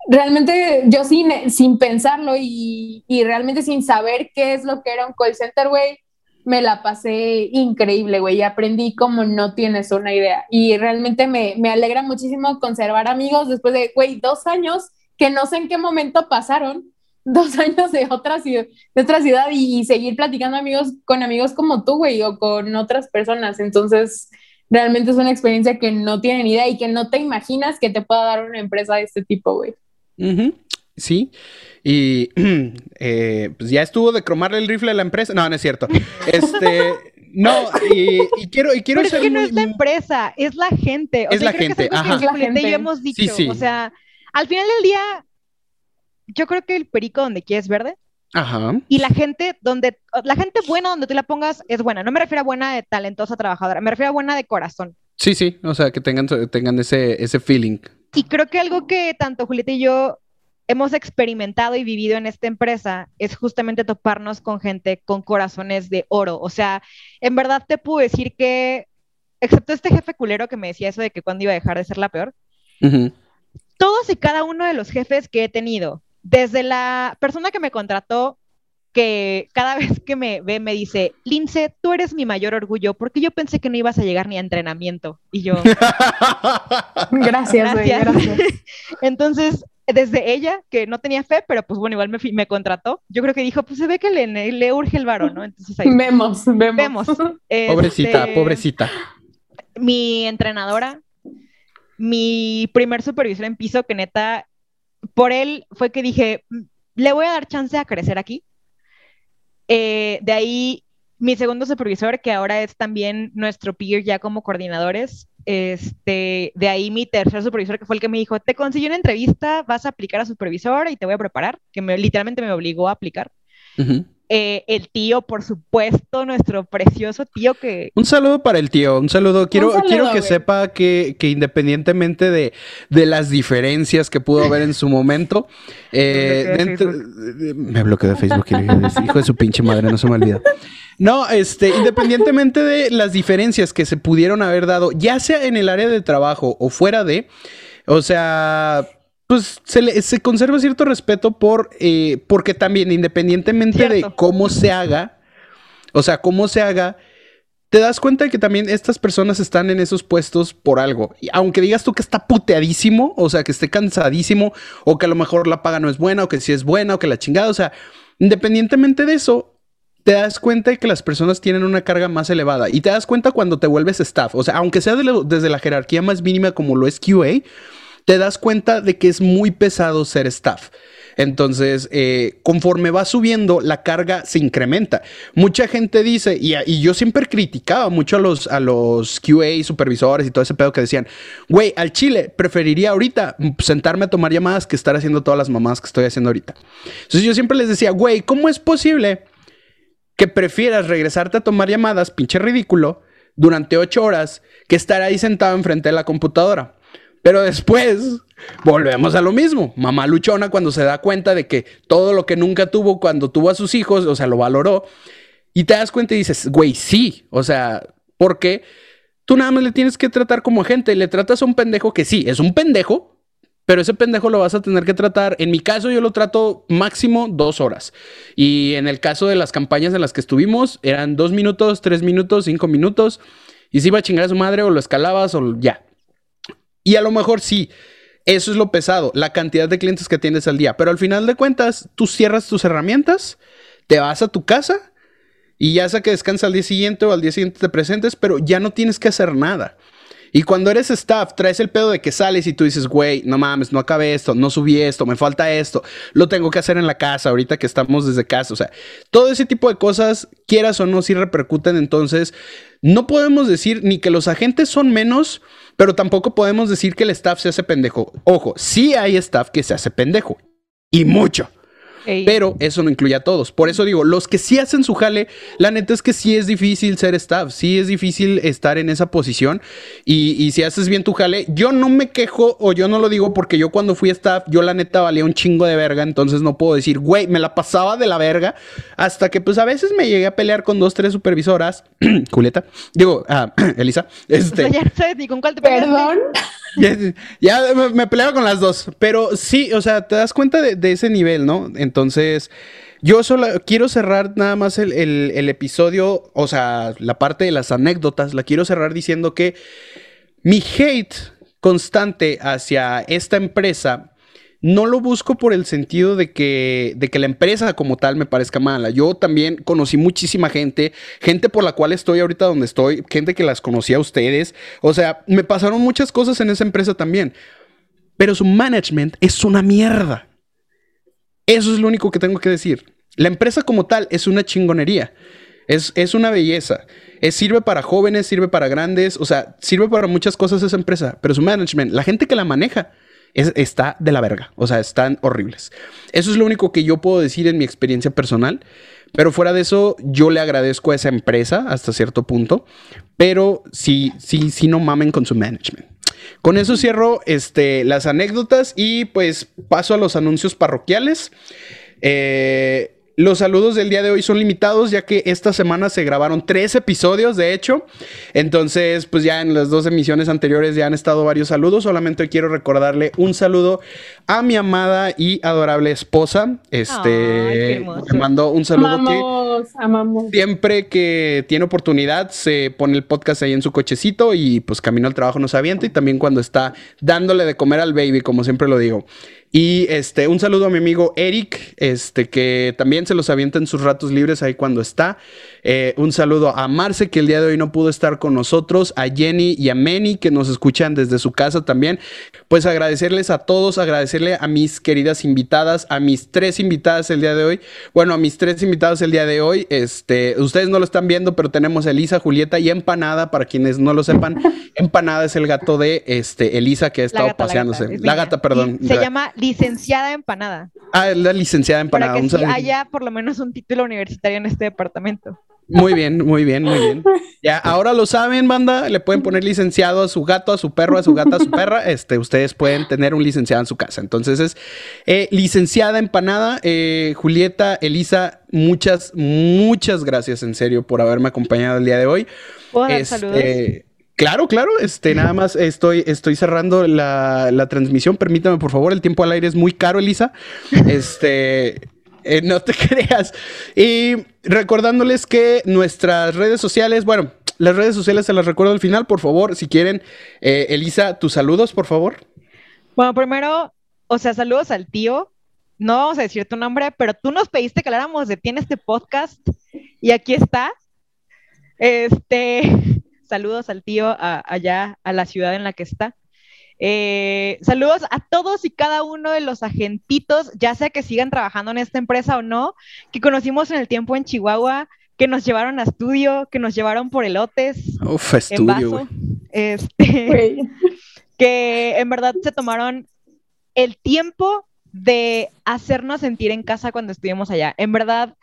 realmente yo sin, sin pensarlo y, y realmente sin saber qué es lo que era un call center, güey, me la pasé increíble, güey, y aprendí como no tienes una idea. Y realmente me, me alegra muchísimo conservar amigos después de, güey, dos años que no sé en qué momento pasaron, dos años de otra ciudad, de otra ciudad y, seguir platicando amigos con amigos como tú, güey, o con otras personas. Entonces, realmente es una experiencia que no tienen idea y que no te imaginas que te pueda dar una empresa de este tipo, güey. Sí. Y eh, pues ya estuvo de cromarle el rifle a la empresa. No, no es cierto. Este. No, y, quiero, y quiero Pero es que no es la empresa, es la gente. es la gente, ajá. Es la gente. y hemos dicho. O sea, al final del día, yo creo que el perico donde quieres verde. Ajá. Y la gente donde, la gente buena donde tú la pongas es buena. No me refiero a buena de talentosa trabajadora, me refiero a buena de corazón. Sí, sí, o sea, que tengan, tengan ese, ese feeling. Y creo que algo que tanto Julieta y yo hemos experimentado y vivido en esta empresa es justamente toparnos con gente con corazones de oro. O sea, en verdad te puedo decir que, excepto este jefe culero que me decía eso de que cuando iba a dejar de ser la peor, todos y cada uno de los jefes que he tenido, desde la persona que me contrató, que cada vez que me ve me dice, Lince, tú eres mi mayor orgullo, porque yo pensé que no ibas a llegar ni a entrenamiento. Y yo... gracias, gracias. gracias. Entonces, desde ella, que no tenía fe, pero pues bueno, igual me, me contrató, yo creo que dijo, pues se ve que le, le urge el varón, ¿no? Entonces ahí. Vemos, vemos. pobrecita, este, pobrecita. Mi entrenadora, mi primer supervisor en piso, que neta, por él fue que dije, mm, le voy a dar chance a crecer aquí. Eh, de ahí mi segundo supervisor, que ahora es también nuestro peer ya como coordinadores, este, de ahí mi tercer supervisor, que fue el que me dijo, te consiguió una entrevista, vas a aplicar a supervisor y te voy a preparar, que me, literalmente me obligó a aplicar. Eh, el tío, por supuesto, nuestro precioso tío que... Un saludo para el tío, un saludo. Quiero, quiero que sepa que, que independientemente de, de, las diferencias que pudo haber en su momento, eh, me bloqueó de Facebook, hijo de su pinche madre, no se me olvida. No, este, independientemente de las diferencias que se pudieron haber dado, ya sea en el área de trabajo o fuera de, o sea, pues se, se conserva cierto respeto por, eh, porque también independientemente de cómo se haga, o sea, cómo se haga, te das cuenta de que también estas personas están en esos puestos por algo. Y aunque digas tú que está puteadísimo, o sea, que esté cansadísimo, o que a lo mejor la paga no es buena, o que sí es buena, o que la chingada, o sea, independientemente de eso, te das cuenta de que las personas tienen una carga más elevada. Y te das cuenta cuando te vuelves staff, o sea, aunque sea desde la jerarquía más mínima como lo es QA, te das cuenta de que es muy pesado ser staff. Entonces, eh, conforme va subiendo, la carga se incrementa. Mucha gente dice, y, yo siempre criticaba mucho a los, a los QA, supervisores y todo ese pedo que decían, güey, al Chile preferiría ahorita sentarme a tomar llamadas que estar haciendo todas las mamás que estoy haciendo ahorita. Entonces yo siempre les decía, güey, ¿cómo es posible que prefieras regresarte a tomar llamadas, pinche ridículo, durante ocho horas que estar ahí sentado enfrente de la computadora? Pero después volvemos a lo mismo. Mamá luchona cuando se da cuenta de que todo lo que nunca tuvo cuando tuvo a sus hijos, o sea, lo valoró. Y te das cuenta y dices, güey, sí. O sea, porque tú nada más le tienes que tratar como gente. Le tratas a un pendejo que sí, es un pendejo, pero ese pendejo lo vas a tener que tratar. En mi caso, yo lo trato máximo dos horas. Y en el caso de las campañas en las que estuvimos, eran dos minutos, tres minutos, cinco minutos. Y si iba a chingar a su madre o lo escalabas o ya. Y a lo mejor sí, eso es lo pesado, la cantidad de clientes que tienes al día. Pero al final de cuentas, tú cierras tus herramientas, te vas a tu casa y ya sea que descansa al día siguiente o al día siguiente te presentes, pero ya no tienes que hacer nada. Y cuando eres staff, traes el pedo de que sales y tú dices, güey, no mames, no acabé esto, no subí esto, me falta esto, lo tengo que hacer en la casa, ahorita que estamos desde casa. O sea, todo ese tipo de cosas, quieras o no, sí repercuten. Entonces, no podemos decir ni que los agentes son menos, pero tampoco podemos decir que el staff se hace pendejo. Ojo, sí hay staff que se hace pendejo. Y mucho. Ey. Pero eso no incluye a todos. Por eso digo, los que sí hacen su jale, la neta es que sí es difícil ser staff, sí es difícil estar en esa posición. Y, y si haces bien tu jale, yo no me quejo o yo no lo digo porque yo cuando fui staff, yo la neta valía un chingo de verga, entonces no puedo decir, güey, me la pasaba de la verga, hasta que pues a veces me llegué a pelear con dos, tres supervisoras, Julieta, digo, ah, Elisa, O este... sea, ya sabes ni con cuál te peleaste. Perdón. Ya, me, me peleaba con las dos, pero sí, o sea, te das cuenta de, de ese nivel, ¿no? Entonces, yo solo quiero cerrar nada más el, el- el episodio, o sea, la parte de las anécdotas, la quiero cerrar diciendo que mi hate constante hacia esta empresa no lo busco por el sentido de que, de que la empresa como tal me parezca mala. Yo también conocí muchísima gente, gente por la cual estoy ahorita donde estoy, gente que las conocía a ustedes. O sea, me pasaron muchas cosas en esa empresa también. Pero su management es una mierda. Eso es lo único que tengo que decir. La empresa como tal es una chingonería. Es, es una belleza. Sirve para jóvenes, sirve para grandes. O sea, sirve para muchas cosas esa empresa. Pero su management, la gente que la maneja, es- está de la verga. O sea, están horribles. Eso es lo único que yo puedo decir en mi experiencia personal. Pero fuera de eso, yo le agradezco a esa empresa hasta cierto punto. Pero sí, sí, sí no mamen con su management. Con eso cierro este, las anécdotas y pues paso a los anuncios parroquiales. Eh, los saludos del día de hoy son limitados ya que esta semana se grabaron tres episodios, de hecho. Entonces, pues ya en las dos emisiones anteriores ya han estado varios saludos. Solamente quiero recordarle un saludo a mi amada y adorable esposa. Este, mando un saludo que Amamos, amamos. siempre que tiene oportunidad se pone el podcast ahí en su cochecito y pues camino al trabajo nos avienta y también cuando está dándole de comer al baby, como siempre lo digo. Y este, un saludo a mi amigo Eric, este, que también se los avienta en sus ratos libres ahí cuando está. Eh, un saludo a Marce, que el día de hoy no pudo estar con nosotros, a Jenny y a Meni, que nos escuchan desde su casa también. Pues agradecerles a todos, agradecerle a mis queridas invitadas, a mis tres invitadas el día de hoy. Bueno, a mis tres invitados el día de hoy. Este, ustedes no lo están viendo, pero tenemos a Elisa, Julieta y Empanada, para quienes no lo sepan. Empanada es el gato de este, Elisa que ha La estado la paseándose. gata, es La gata, perdón. Y se llama licenciada empanada. Ah, la licenciada Empanada. Para que un sí saludo. haya por lo menos un título universitario en este departamento. Muy bien, muy bien, muy bien. Ya, ahora lo saben, banda. Le pueden poner licenciado a su gato, a su perro, a su gata, a su perra. Este, ustedes pueden tener un licenciado en su casa. Entonces es eh, licenciada empanada. Eh, Julieta, Elisa, muchas, muchas gracias en serio por haberme acompañado el día de hoy. ¿Puedo dar Este, saludos? Claro, claro. Este, nada más estoy, estoy cerrando la, la transmisión. Permítame, por favor. El tiempo al aire es muy caro, Elisa. Este. Eh, no te creas. Y recordándoles que nuestras redes sociales, bueno, las redes sociales se las recuerdo al final, por favor, si quieren. Eh, Elisa, tus saludos, por favor. Bueno, primero, o sea, saludos al tío. No vamos a decir tu nombre, pero tú nos pediste que habláramos de ti en este podcast y aquí está. Este, saludos al tío allá a la ciudad en la que está. Eh, saludos a todos y cada uno de los agentitos, ya sea que sigan trabajando en esta empresa o no, que conocimos en el tiempo en Chihuahua, que nos llevaron a estudio, que nos llevaron por elotes Uf, en estudio. Este, que en verdad se tomaron el tiempo de hacernos sentir en casa cuando estuvimos allá. En verdad,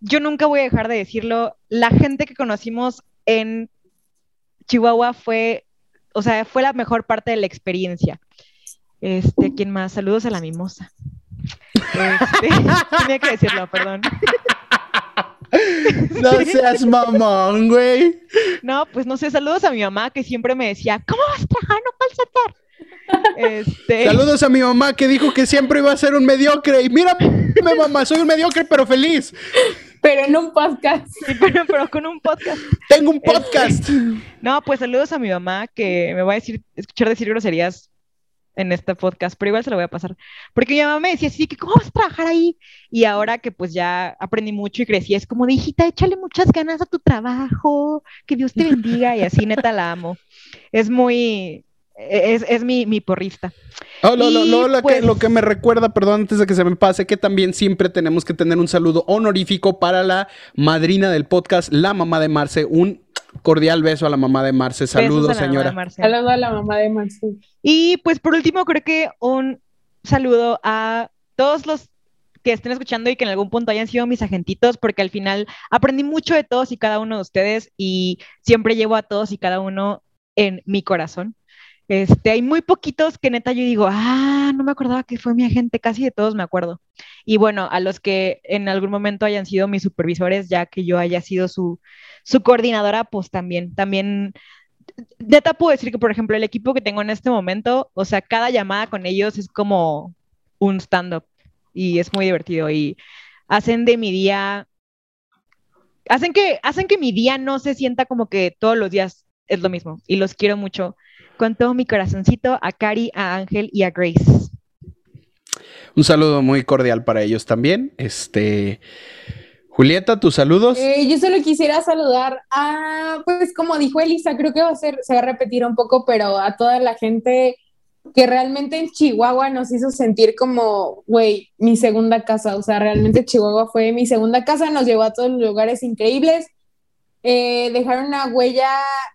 yo nunca voy a dejar de decirlo, la gente que conocimos en Chihuahua fue, o sea, fue la mejor parte de la experiencia. Este, ¿quién más? Saludos a la mimosa. Este, tenía que decirlo, perdón. No seas mamón, güey. No, pues no sé, saludos a mi mamá que siempre me decía, ¿cómo vas a trabajar no calcetar? Este, Saludos a mi mamá que dijo que siempre iba a ser un mediocre. Y mira, mi mamá, soy un mediocre, pero feliz. Pero en un podcast. sí, pero, pero con un podcast. Tengo un podcast. No, pues saludos a mi mamá que me va a decir, escuchar decir groserías en este podcast, pero igual se lo voy a pasar. Porque mi mamá me decía así, que ¿cómo vas a trabajar ahí? Y ahora que pues ya aprendí mucho y crecí, es como de, hijita, échale muchas ganas a tu trabajo, que Dios te bendiga, y así neta la amo. Es muy, es, es mi, mi porrista. Oh, lo, lo- lo- lo que, pues- lo que me recuerda, perdón, antes de que se me pase, que también siempre tenemos que tener un saludo honorífico para la madrina del podcast, la mamá de Marce. Un cordial beso a la mamá de Marce. Saludos, Besos a la mamá de señora. Marce. Saludo a la mamá de Marcel. Y pues por último, creo que un saludo a todos los que estén escuchando y que en algún punto hayan sido mis agentitos, porque al final aprendí mucho de todos y cada uno de ustedes y siempre llevo a todos y cada uno en mi corazón. Este, hay muy poquitos que neta yo digo, ah, no me acordaba que fue mi agente, casi de todos me acuerdo. Y bueno, a los que en algún momento hayan sido mis supervisores, ya que yo haya sido su, su coordinadora, pues también, también, neta puedo decir que, por ejemplo, el equipo que tengo en este momento, o sea, cada llamada con ellos es como un stand-up y es muy divertido y hacen de mi día, hacen que, hacen que mi día no se sienta como que todos los días es lo mismo y los quiero mucho con todo mi corazoncito a Cari, a Ángel y a Grace. Un saludo muy cordial para ellos también. Este, Julieta, tus saludos. Eh, yo solo quisiera saludar a, pues como dijo Elisa, creo que va a ser, se va a repetir un poco, pero a toda la gente que realmente en Chihuahua nos hizo sentir como, güey, mi segunda casa. O sea, realmente Chihuahua fue mi segunda casa, nos llevó a todos los lugares increíbles eh, dejaron una huella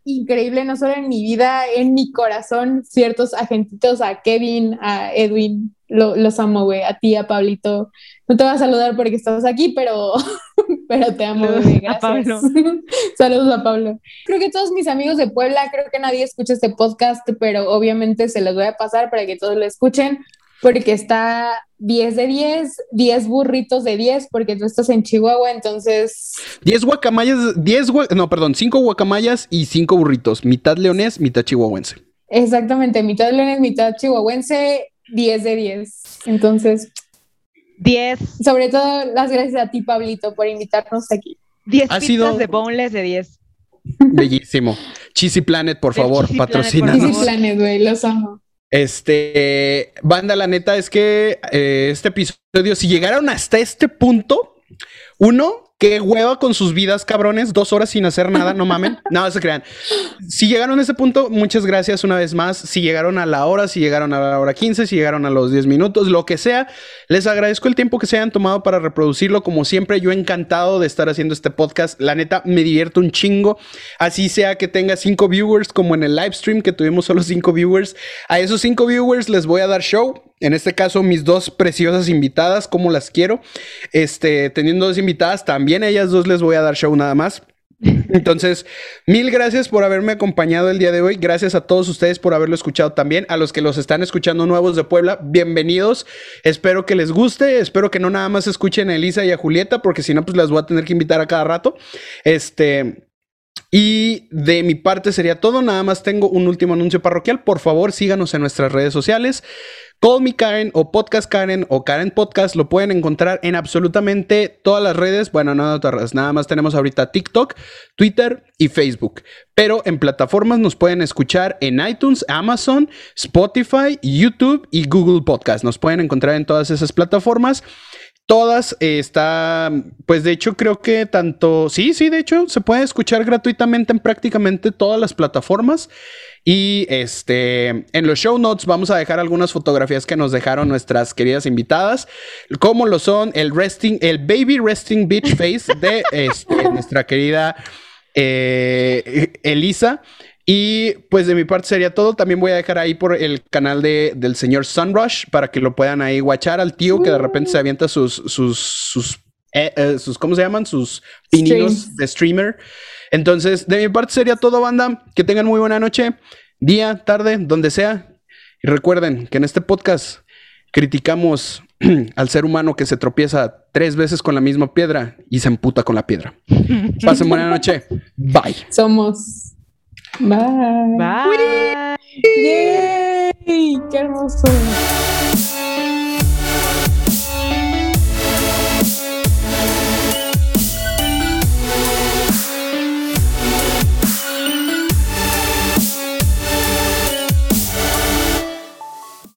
increíble, no solo en mi vida, en mi corazón, ciertos agentitos, a Kevin, a Edwin, los amo, güey, a ti, a Pablito. No te voy a saludar porque estás aquí, pero, pero te amo, güey, gracias. Saludos a Pablo. Creo que todos mis amigos de Puebla, creo que nadie escucha este podcast, pero obviamente se los voy a pasar para que todos lo escuchen porque está 10 de 10, 10 burritos de 10, porque tú estás en Chihuahua, entonces... 10 guacamayas, 10, no, perdón, 5 guacamayas y 5 burritos, mitad leonés, mitad chihuahuense. Exactamente, mitad leonés, mitad chihuahuense, 10 de 10. Entonces... 10. Sobre todo, las gracias a ti, Pablito, por invitarnos aquí. 10 pizzas sido... de boneless de 10. Bellísimo. Cheesy Planet, por favor, patrocina. Cheesy Planet, güey, los amo. Este, banda, la neta es que eh, este episodio, si llegaron hasta este punto, uno, Qué hueva con sus vidas, cabrones. Dos horas sin hacer nada, no mamen. No, se crean. Si llegaron a ese punto, muchas gracias una vez más. Si llegaron a la hora, si llegaron a la hora 15, si llegaron a los 10 minutos, lo que sea, les agradezco el tiempo que se hayan tomado para reproducirlo. Como siempre, yo encantado de estar haciendo este podcast. La neta, me divierto un chingo. Así sea que tenga cinco viewers, como en el live stream que tuvimos solo cinco viewers. A esos cinco viewers les voy a dar show. En este caso, mis dos preciosas invitadas, como las quiero. Este, teniendo dos invitadas, también a ellas dos les voy a dar show nada más. Entonces, mil gracias por haberme acompañado el día de hoy. Gracias a todos ustedes por haberlo escuchado también. A los que los están escuchando nuevos de Puebla, bienvenidos. Espero que les guste. Espero que no nada más escuchen a Elisa y a Julieta, porque si no, pues las voy a tener que invitar a cada rato. Este. Y de mi parte sería todo. Nada más tengo un último anuncio parroquial. Por favor, síganos en nuestras redes sociales. Call Me Karen o Podcast Karen o Karen Podcast lo pueden encontrar en absolutamente todas las redes. Bueno, no todas, nada más tenemos ahorita TikTok, Twitter y Facebook. Pero en plataformas nos pueden escuchar en iTunes, Amazon, Spotify, YouTube y Google Podcast. Nos pueden encontrar en todas esas plataformas. Todas eh, está, pues de hecho creo que tanto, sí, sí, de hecho se puede escuchar gratuitamente en prácticamente todas las plataformas. Y este, en los show notes vamos a dejar algunas fotografías que nos dejaron nuestras queridas invitadas, como lo son el resting, el baby resting beach face de este, nuestra querida eh, Elisa. Y pues de mi parte sería todo. También voy a dejar ahí por el canal de, del señor Sunrush para que lo puedan ahí guachar al tío que de repente se avienta sus, sus, sus, eh, eh, sus ¿cómo se llaman? Sus pininos de streamer. Entonces, de mi parte sería todo, banda. Que tengan muy buena noche, día, tarde, donde sea. Y recuerden que en este podcast criticamos al ser humano que se tropieza tres veces con la misma piedra y se emputa con la piedra. Pasen buena noche. Bye. Somos. Bye. Bye. ¡Yay! ¡Qué hermoso!